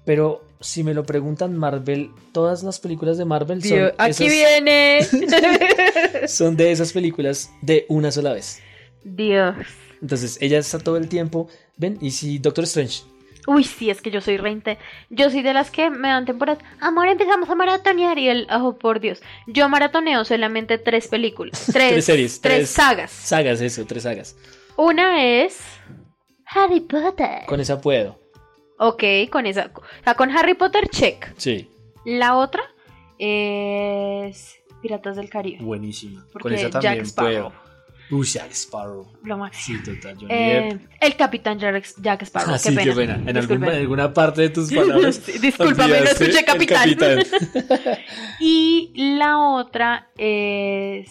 Pero si me lo preguntan, Marvel, todas las películas de Marvel son, Dios, aquí esas- viene. [LAUGHS] son de esas películas de una sola vez. Dios. Entonces, ella está todo el tiempo. Ven, y si Doctor Strange. Uy, sí, es que yo soy reinte. Yo soy de las que me dan temporadas. Amor, empezamos a maratonear. Y el, oh, por Dios. Yo maratoneo solamente tres películas. [LAUGHS] Tres, Tres series, Tres tres- sagas. Sagas, eso, tres sagas. Una es. Harry Potter. Con esa puedo. Ok, con esa. O sea, con Harry Potter, check. Sí. La otra es. Piratas del Caribe. Buenísima. Con esa también puedo. Uy, Jack Sparrow. Lo máximo. Sí, total. Johnny Eh, Depp. el Capitán Jack, Jack Sparrow. Ah, qué sí, pena. qué pena. En, alguna parte de tus [LAUGHS] palabras. Sí, [LAUGHS] discúlpame, no escuché el Capitán. [LAUGHS] Y la otra es.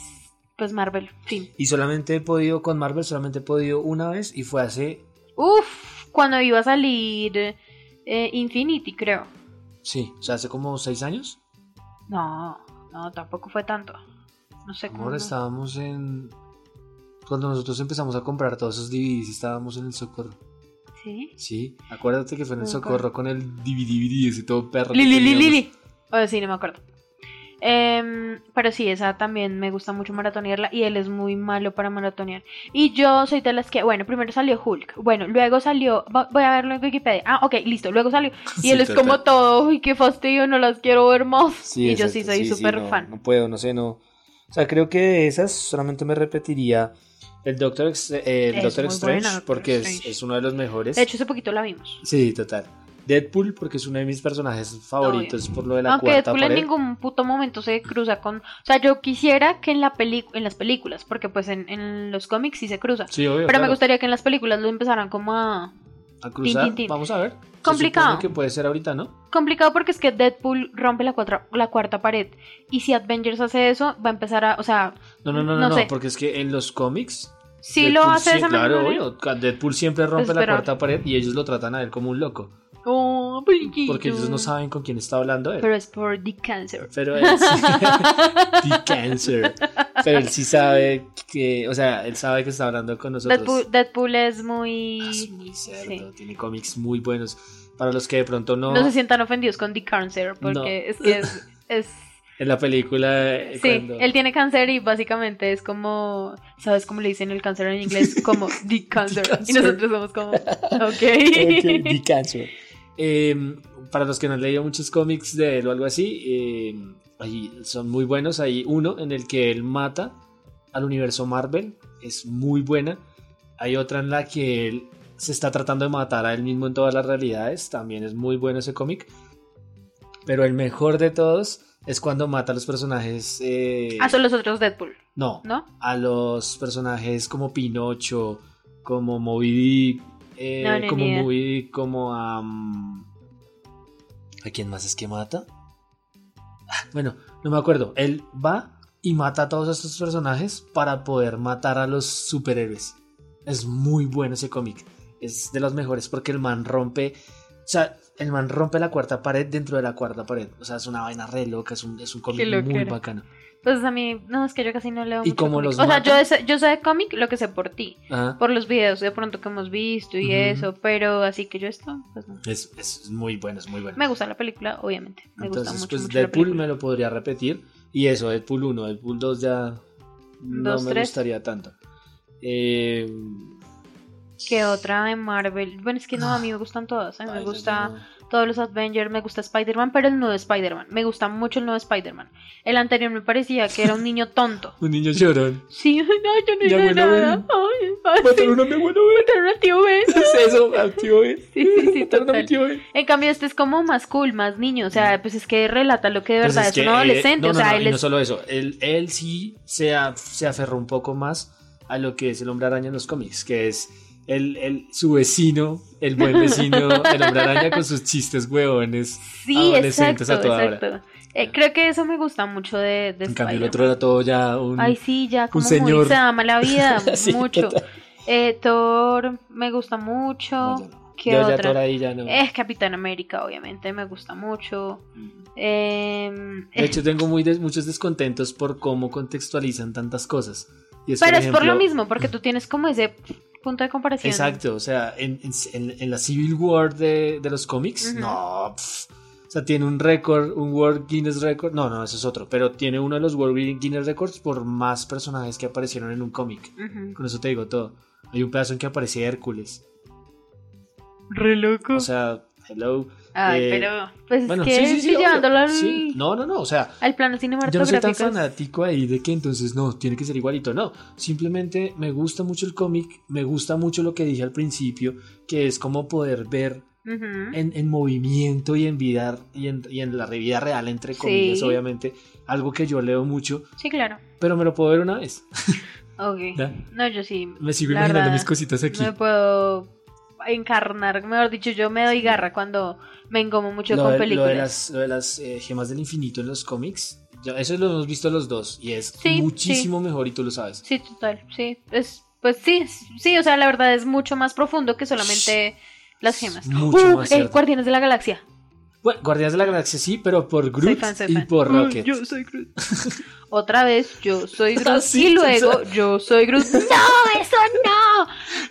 Pues Marvel, fin. y solamente he podido con Marvel, solamente he podido una vez y fue hace. Uf, cuando iba a salir eh, Infinity, creo. Sí, o sea, hace como seis años. No, no, tampoco fue tanto. No sé cómo. Ahora estábamos en. Cuando nosotros empezamos a comprar todos esos DVDs, estábamos en el socorro. ¿Sí? Sí, acuérdate que fue en el socorro con el DVD, ese todo perro. Lili, Lili. Lili. O sí, no me acuerdo. Em, pero sí, esa también me gusta mucho maratonearla y él es muy malo para maratonear. Y yo soy de las que, bueno, primero salió Hulk, bueno, luego salió, vo- voy a verlo en Wikipedia. Ah, ok, listo, luego salió. [LAUGHS] Y Sí, él es como todo, uy, qué fastidio, no las quiero ver más. Sí, y yo sí soy súper no, fan. No puedo, no sé, no. O sea, creo que de esas solamente me repetiría el Doctor, eh, el Doctor Strange buena, Doctor porque es, es uno de los mejores. De hecho, hace poquito la vimos. sí, total. Deadpool porque es uno de mis personajes favoritos por lo de la Aunque cuarta Deadpool en ningún puto momento se cruza con... O sea, yo quisiera que en, la peli... en las películas, porque pues en, en los cómics sí se cruza. Sí, obvio, Pero me gustaría que en las películas lo empezaran como a... a cruzar. tin, tin. Vamos a ver. Complicado. que puede ser ahorita, ¿no? Complicado porque es que Deadpool rompe la, cuatra- la cuarta pared. Y si Avengers hace eso, va a empezar a... O sea, No, no, no, No no, sé. porque es que en los cómics si lo hace sí- esa Claro, obvio. Deadpool siempre rompe la cuarta pared y ellos lo tratan a él como un loco. Oh. Porque ellos no saben con quién está hablando él. Pero es por The Cancer. Pero él sí. [LAUGHS] The cancer. Pero él sí sabe que. O sea, él sabe que está hablando con nosotros. Deadpool, Deadpool es muy... Ah, es muy cerdo. sí. Tiene cómics muy buenos. Para los que de pronto no. No se sientan ofendidos con The Cancer, porque No. es que [LAUGHS] es, es, En la película. eh, Sí, cuando- él tiene cáncer y básicamente es como, ¿sabes cómo le dicen el cáncer en inglés? Como the [LAUGHS] cancer. Y cancer. nosotros somos como, ok. Ok, The Cancer. Eh, para los que no han leído muchos cómics de él o algo así, eh, ahí son muy buenos. Hay uno en el que él mata al universo Marvel, es muy buena. Hay otra en la que él se está tratando de matar a él mismo en todas las realidades, también es muy bueno ese cómic. Pero el mejor de todos es cuando mata a los personajes... eh, Ah, son los otros Deadpool, no, ¿no? a los personajes como Pinocho, como Moby Dick, eh, No, como Dick, como a... mm, ¿A quién más es que mata? Ah, Bueno, no me acuerdo. Él va y mata a todos estos personajes para poder matar a los superhéroes. Es muy bueno ese cómic. Es de los mejores porque el man rompe... O sea, el man rompe la cuarta pared dentro de la cuarta pared. O sea, es una vaina re loca, es un, es un cómic muy bacano. Pues a mí, no, es que yo casi no leo ¿Y mucho cómic. los O sea, yo, de- yo sé de cómic lo que sé por ti, Ajá. por los videos de pronto que hemos visto y Ujú. eso, pero así que yo esto, pues no. Es, es muy bueno, es muy bueno. Me gusta la película, obviamente. Me gusta Entonces, mucho, pues mucho Deadpool me lo podría repetir. Y eso, Deadpool 1, Deadpool 2 ya no Dos, me tres. gustaría tanto. Eh, ¿Qué otra de Marvel? Bueno, es que no, a mí me gustan todas. ¿eh? Me gusta todos los Avengers, me gusta Spider-Man, pero el nuevo Spider-Man. Me gusta mucho el nuevo Spider-Man. El anterior me parecía que era un niño tonto. [LAUGHS] Un niño llorón. Sí, [LAUGHS] no, yo no Ya, hice nada. Ay, Mataron a mi abuelo, ¿eh? [LAUGHS] mataron a tío Ben. ¿Qué es eso? Al tío Ben. Sí, sí, sí, Mataron a mi total. tío Ben. En cambio, este es como más cool, más niño. O sea, pues es que relata lo que de Pues verdad es, que, un eh, adolescente. no, o sea, no, él y no es. solo eso. Él, él sí se, a- se aferró un poco más a lo que es el hombre araña en los cómics, que es el, el, su vecino, el buen vecino, [LAUGHS] el hombre araña con sus chistes huevones. Sí, adolescentes exacto, a toda hora. Eh, creo que eso me gusta mucho de, de En cambio, el otro era todo ya un. Ay, sí, ya como señor. muy se ama la vida, [LAUGHS] Sí, mucho. Eh, Thor me gusta mucho. No, no. ¿Qué Yo ya por ahí ya no. Es Capitán América, obviamente, me gusta mucho. Em, De hecho, tengo muy des- muchos descontentos por cómo contextualizan tantas cosas. Y es, pero es por lo mismo, porque tú tienes como ese punto de comparación. Exacto, o sea, en, en- en la Civil War de, de los cómics, no. o sea, tiene un récord, un World Guinness Record. No, no, ese es otro. Pero tiene uno de los World Guinness Records por más personajes que aparecieron en un cómic. Con eso te digo todo. Hay un pedazo en que aparece Hércules. Re loco. O sea, hello. Ay, eh, pero pues Bueno, es que sí, sí, sí. llevándolo al, No, no, no. O sea, al plano Yo no soy cinematográfico. tan fanático ahí de que entonces no, tiene que ser igualito. No, simplemente me gusta mucho el cómic, me gusta mucho lo que dije al principio, que es como poder ver en, en movimiento y en vida y en, y en la vida real, entre comillas, obviamente, algo que yo leo mucho, Sí, claro. pero me lo puedo ver una vez. Ok. [LAUGHS] ¿ya? No, yo sí. Me sigo imaginando verdad, mis cositas aquí. Me puedo encarnar, mejor dicho, yo me doy garra cuando me engomo mucho Lo con de, lo películas. de las, lo de las eh, gemas del infinito en los cómics, eso lo hemos visto los dos y es Sí, muchísimo mejor y tú lo sabes. Sí, total, sí. Es, pues sí, sí, o sea, la verdad es mucho más profundo que solamente las gemas. Mucho Uh, más eh. Guardianes de la Galaxia. Bueno, Guardianes de la Galaxia sí, pero por Groot fan, y fan. por Uh, Rocket. yo soy Groot. [LAUGHS] Otra vez, yo soy [LAUGHS] Groot. Ah, sí, y luego, yo soy Groot. [LAUGHS] ¡No, eso no!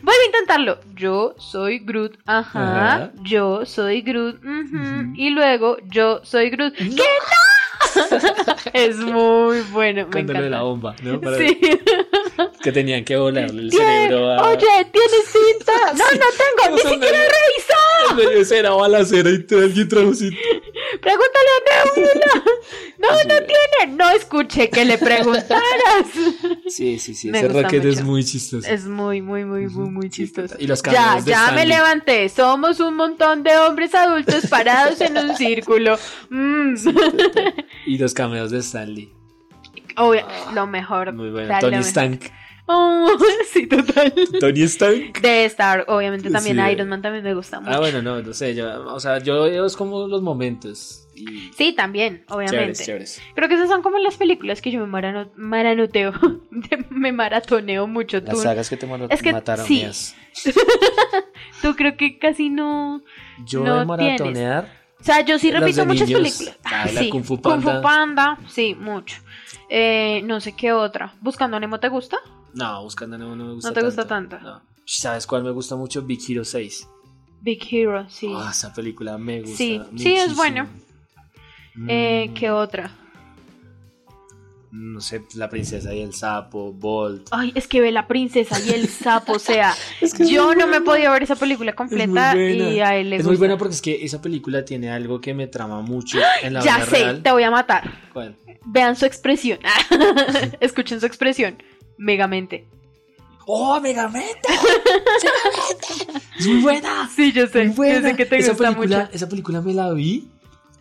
Voy a intentarlo. Yo soy Groot. Ajá. Ajá. Yo soy Groot. Y luego, yo soy Groot. ¿Qué no? [LAUGHS] es muy bueno. Me de la bomba, ¿no? Para- Sí. Que tenían que volarle el cerebro a... Oye, ¿tienes cinta? [LAUGHS] No, no tengo, No ni siquiera de- [LAUGHS] medio de cera, balacera y todo, alguien trajo. Pregúntale a Nebula. No, Sí. no tiene. No escuché que le preguntaras. Sí, sí, sí. Me Ese Rocket es muy chistoso. Es muy, muy, muy, muy, muy chistoso. Y los Ya, de ya me levanté. Somos un montón de hombres adultos parados en un círculo. Mm. Y los cameos de Stanley. Obvio, lo mejor. Ah, Muy bueno. Tony. Stank. Oh, [LAUGHS] sí, total. Tony Stank. De Star, obviamente también Sí. Iron Man también me gusta mucho. Ah, bueno, no, no sé. Yo, o sea, yo es como los momentos. Y... Sí, también, obviamente. Chéveres, chéveres. Creo que esas son como las películas que yo me marano- maranoteo, [LAUGHS] me maratoneo mucho. Las Tú, sagas que te Es que mataron sí. mías. [LAUGHS] tú creo que casi no... Yo No de maratonear. O sea, yo sí repito muchas niños. películas. Ah, la sí, Kung Fu Panda. Panda, sí, mucho. Eh, no sé qué otra. ¿Buscando a Nemo te gusta? No, buscando no, no me gusta ¿No te gusta tanto? No. ¿Sabes cuál me gusta mucho? Big Hero 6. Big Hero, sí. Ah, esa película me gusta. Sí, sí, es bueno. Eh, Mm, ¿Qué otra? No sé, La princesa y el sapo, Bolt. Ay, es que ve la princesa y el sapo, o sea, [LAUGHS] Es que es yo no me buena. podía ver esa película completa muy buena. y a él le Es gusta. muy buena porque es que esa película tiene algo que me trama mucho en la Ya vida sé, real. te voy a matar. ¿Cuál? Vean su expresión. [LAUGHS] [LAUGHS] Escuchen su expresión. Megamente. ¡Oh, Megamente! ¡Megamente! ¡Es muy buena! Sí, yo sé. Muy buena. Yo sé que te esa gusta película, mucho. Esa película me la vi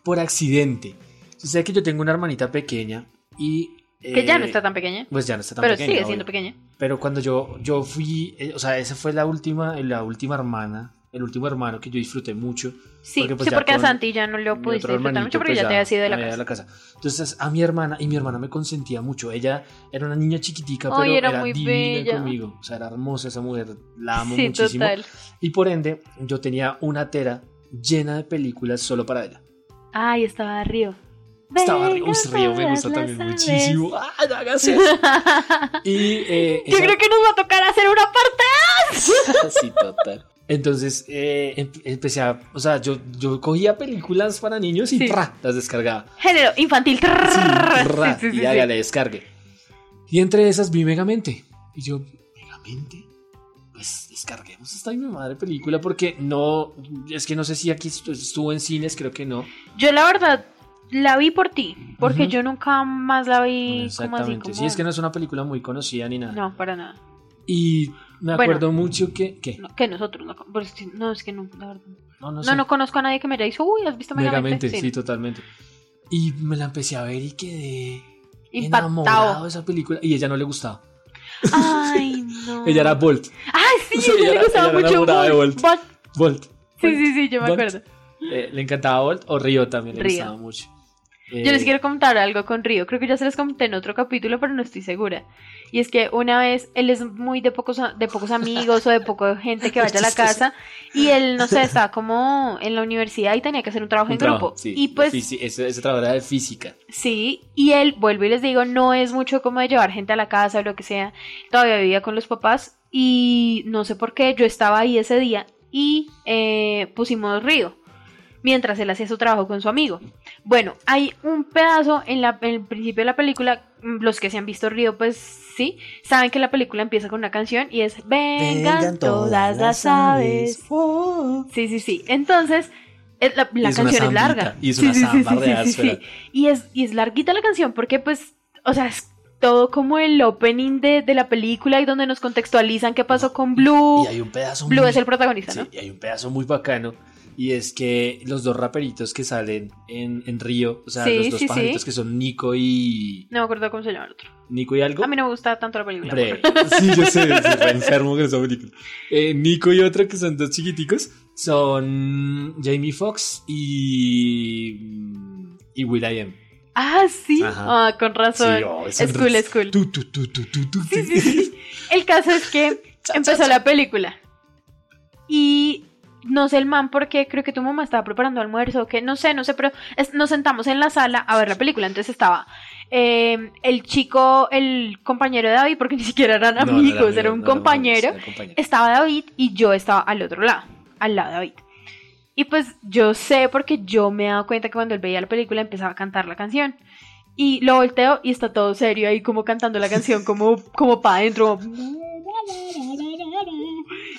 por accidente. O sea que yo tengo una hermanita pequeña y... Que ya no eh, está tan pequeña. Pues ya no está tan Pero pequeña. sigue obvio. siendo pequeña. Pero cuando yo, yo fui, eh, o sea, esa fue la última, la última hermana, el último hermano que yo disfruté mucho. Sí, Porque, pues, sí, porque a Santi ya no lo pudiste disfrutar mucho porque pues, ya te habías ido de la me había casa. Entonces a mi hermana, y mi hermana me consentía mucho. Ella era una niña chiquitica, Ay, pero era era, muy divina bella. conmigo. O sea, era hermosa esa mujer, la amo Sí, muchísimo. total. Y por ende, yo tenía una tera llena de películas solo para ella. Ay, estaba Río. Estaba Río, me gusta también muchísimo. ¡Ah, no hagas eso! [LAUGHS] Y eh, Yo esa- creo que nos va a tocar hacer una parte. [LAUGHS] sí, total. Entonces eh, em- empecé a, o sea, yo, yo cogía películas para niños y Sí. las descargaba. Género infantil. ¡pra! Sí, sí, sí, y hágale, descargue. Y entre esas vi Megamente. Y yo, ¿Megamente? Pues descarguemos esta mi madre película porque no, es que no sé si aquí estu- estuvo en cines, creo que no. Yo la verdad la vi por ti, porque yo nunca más la vi como así Exactamente. como... Sí, es que no es una película muy conocida ni nada. No, para nada. Y me Bueno. acuerdo mucho que, ¿qué? No, que nosotros no, sí, no, es que no, la verdad. No, no, No, sé. no conozco a nadie que me haya dicho, uy, ¿has visto Megamente? Megamente, sí. totalmente. Y me la empecé a ver y quedé Impactado. enamorado de esa película. Y ella no le gustaba. Ay, [LAUGHS] no. Ella era Bolt. Ay, sí, [LAUGHS] Sí, ella le era- gustaba ella era mucho de Bolt. Bolt. Bolt. Bolt. Sí, sí, sí, yo me Bolt. acuerdo. Eh, le encantaba Bolt o Río también le Río. gustaba mucho. Yo Eh, les quiero contar algo con Río. Creo que ya se les conté en otro capítulo, pero no estoy segura. Y es que una vez él es muy de pocos, de pocos amigos o de poca gente que [LAUGHS] vaya a la casa. Y él, no sé, [LAUGHS] estaba como en la universidad y tenía que hacer un trabajo un en trabajo, grupo. sí, y pues ese, ese trabajo era de física. Sí, y él, vuelvo y les digo, no es mucho como de llevar gente a la casa o lo que sea. Todavía vivía con los papás y no sé por qué, yo estaba ahí ese día y eh, pusimos río mientras él hacía su trabajo con su amigo. Bueno, hay un pedazo en, la, en el principio de la película, mm, los que se han visto río, pues sí, saben que la película empieza con una canción y es Vengan, todas las aves. Sí, sí, sí. Entonces, es la, la es una canción es larga. y es Sí, una sí, sí, samba sí, re sí, sí, áspera. sí. Y es, y es larguita la canción porque, pues, o sea, es todo como el opening de, de la película y donde nos contextualizan qué pasó con Blue. Y hay un pedazo Blue muy- es el protagonista, Sí, ¿no? y hay un pedazo muy bacano. Y es que los dos raperitos que salen en, en Río, o sea, Sí, los dos sí, pajaritos sí. que son Nico y. No me acuerdo cómo se llama el otro. Nico y algo. A mí no me gusta tanto la película. Hombre, sí, yo sé, [LAUGHS] enfermo con esa película. Eh, Nico y otro que son dos chiquiticos son Jamie Foxx y. y Will I Am. Ah, sí. Ah, con razón. Sí, oh, es cool, es cool. Sí, sí. El caso es que [LAUGHS] empezó la película. Y no sé el man porque creo que tu mamá estaba preparando almuerzo o qué, no sé, no sé, pero es- nos sentamos en la sala a ver la película. Entonces estaba eh, el chico, el compañero de David, porque ni siquiera eran No, amigos, amigo, era un no eran compañero. amigos, era compañero. Estaba David y yo estaba al otro lado, al lado de David. Y pues yo sé porque yo me he dado cuenta que cuando él veía la película empezaba a cantar la canción. Y lo volteo y está todo serio ahí como cantando la canción [LAUGHS] como, como para adentro.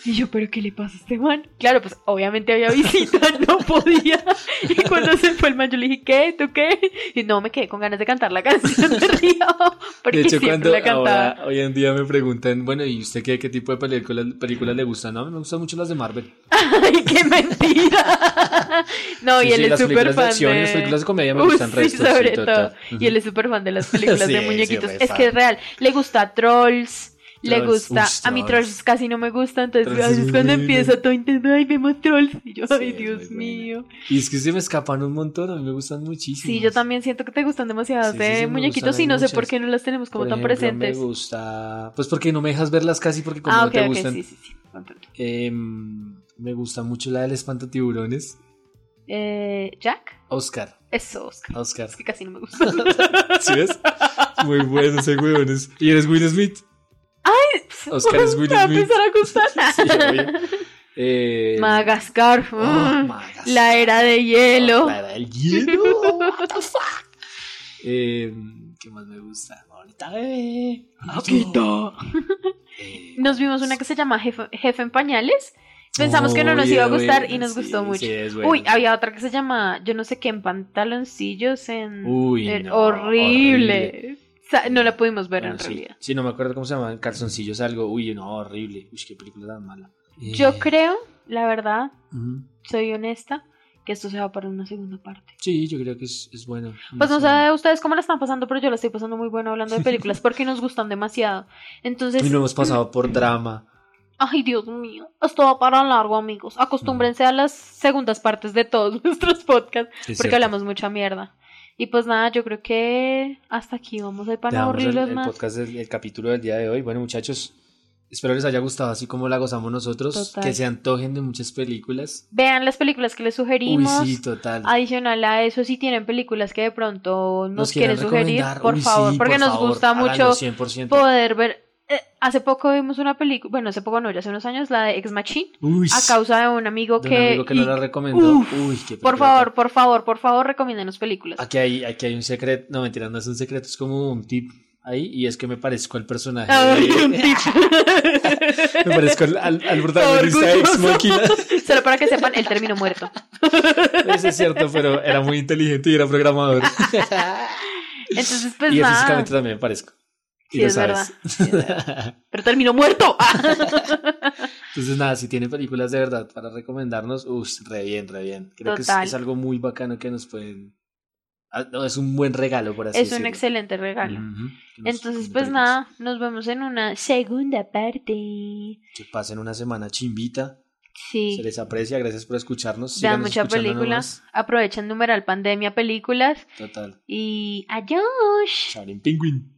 Y yo, ¿pero qué le pasa a este man? Claro, pues obviamente había visita, [LAUGHS] no podía. Y cuando se fue el man, yo le dije, ¿qué? ¿Tú qué? Y no, me quedé con ganas de cantar la canción de [LAUGHS] Río. Porque De hecho, siempre cuando la cantaba. ahora, hoy en día me preguntan, bueno, ¿y usted qué, qué tipo de películas, películas le gustan? No, a mí me gustan mucho las de Marvel. ¡Ay, qué mentira! [LAUGHS] No, Sí, y él sí, es las súper películas de fan acción y de... las películas de comedia me Uy, gustan sí, sobre total. todo. Y él es súper fan de las películas Sí, de muñequitos. es fan. que es real. Le gusta Trolls. Le gusta. uy, a mí Trolls. Casi no me gusta. Entonces Trolls ay, es es muy cuando empieza todo intento. Ay, vemos Trolls. Y yo, Sí, ay, Dios mío. Y es que se me escapan un montón, a mí me gustan muchísimo. Sí, yo también siento que te gustan demasiadas Sí, de sí, muñequitos y no sé por qué no las tenemos como Por tan ejemplo, presentes. Me gusta. Pues porque no me dejas verlas casi porque como Ah, no ok, te ok, gustan. sí, sí, sí. Em, me gusta mucho la del espantatiburones. Eh, Jack. Oscar. Eso, Oscar. Oscar. Es que casi no me gusta. [LAUGHS] ¿Sí ves? Muy bueno ese huevones. ¿Y eres Will Smith? Oscar es [LAUGHS] Will Smith. empezar a gustar. [LAUGHS] Sí. Eh, Madagascar. oh, Madagascar. La era de hielo. La era del hielo. What the fuck? Eh, ¿Qué más me gusta? Bonita bebé. Eh, Nos vimos una que se llama Jefe, Jefe en Pañales. Pensamos que no nos iba a gustar y nos sí, gustó mucho. sí. Uy, había otra que se llama, yo no sé qué, en pantaloncillos, en... Uy, no, horrible. No la pudimos ver Bueno, en sí. realidad. Sí, no me acuerdo cómo se llamaban. Calzoncillos, algo. Uy, no, horrible. Uy, qué película tan mala. Yo Eh, creo, la verdad, soy honesta, que esto se va para una segunda parte. Sí, yo creo que es, es bueno. Pues no sé. ustedes cómo la están pasando, pero yo la estoy pasando muy bueno hablando de [LAUGHS] películas porque nos gustan demasiado. Entonces, Y no hemos pasado por [CLEARS THROAT] drama. ay Dios mío, esto va para largo, amigos. Acostúmbrense a las segundas partes de todos [LAUGHS] nuestros podcasts Es porque cierto. hablamos mucha mierda. Y pues nada, yo creo que hasta aquí vamos a ir para Dejamos el, el más. podcast el capítulo del día de hoy. Bueno, muchachos, espero les haya gustado así como la gozamos nosotros. Total. Que se antojen de muchas películas. Vean las películas que les sugerimos. Uy, sí, total. Adicional a eso, si tienen películas que de pronto nos, quieren sugerir, por uy, favor, sí, porque por nos favor, gusta mucho 100%. poder ver. Eh, hace poco vimos una película, bueno, hace poco no, ya hace unos años, la de Ex Machine, Uy, a causa de un amigo de que. un amigo que nos la recomendó. Uf, Uy, qué por favor, por favor, por favor, recomiéndenos películas. Aquí hay, aquí hay un secreto, no mentira, no es un secreto, es como un tip ahí y es que me parezco al personaje. Ay, de- [LAUGHS] un tip. [LAUGHS] me parezco al, al, al protagonista de Ex. Machina. [LAUGHS] Solo para que sepan, el término muerto. Eso es cierto, pero era muy inteligente y era programador. Entonces, pues y nada. físicamente también me parezco. Sí, es verdad. sí, es verdad. Pero terminó muerto. [LAUGHS] Entonces, nada, si tienen películas de verdad para recomendarnos, uff, re bien, re bien. Creo que es, Total. es algo muy bacano que nos pueden. ah, no, es un buen regalo, por así es un decirlo. excelente regalo. Ujú, que nos Entonces, pues películas. nada, nos vemos en una segunda parte. Que pasen una semana chimbita. Sí. Se les aprecia, gracias por escucharnos. Vean síganos mucha escuchándonos película. más. Aprovechen numeral pandemia películas. Total. Y adiós. Charin Penguin.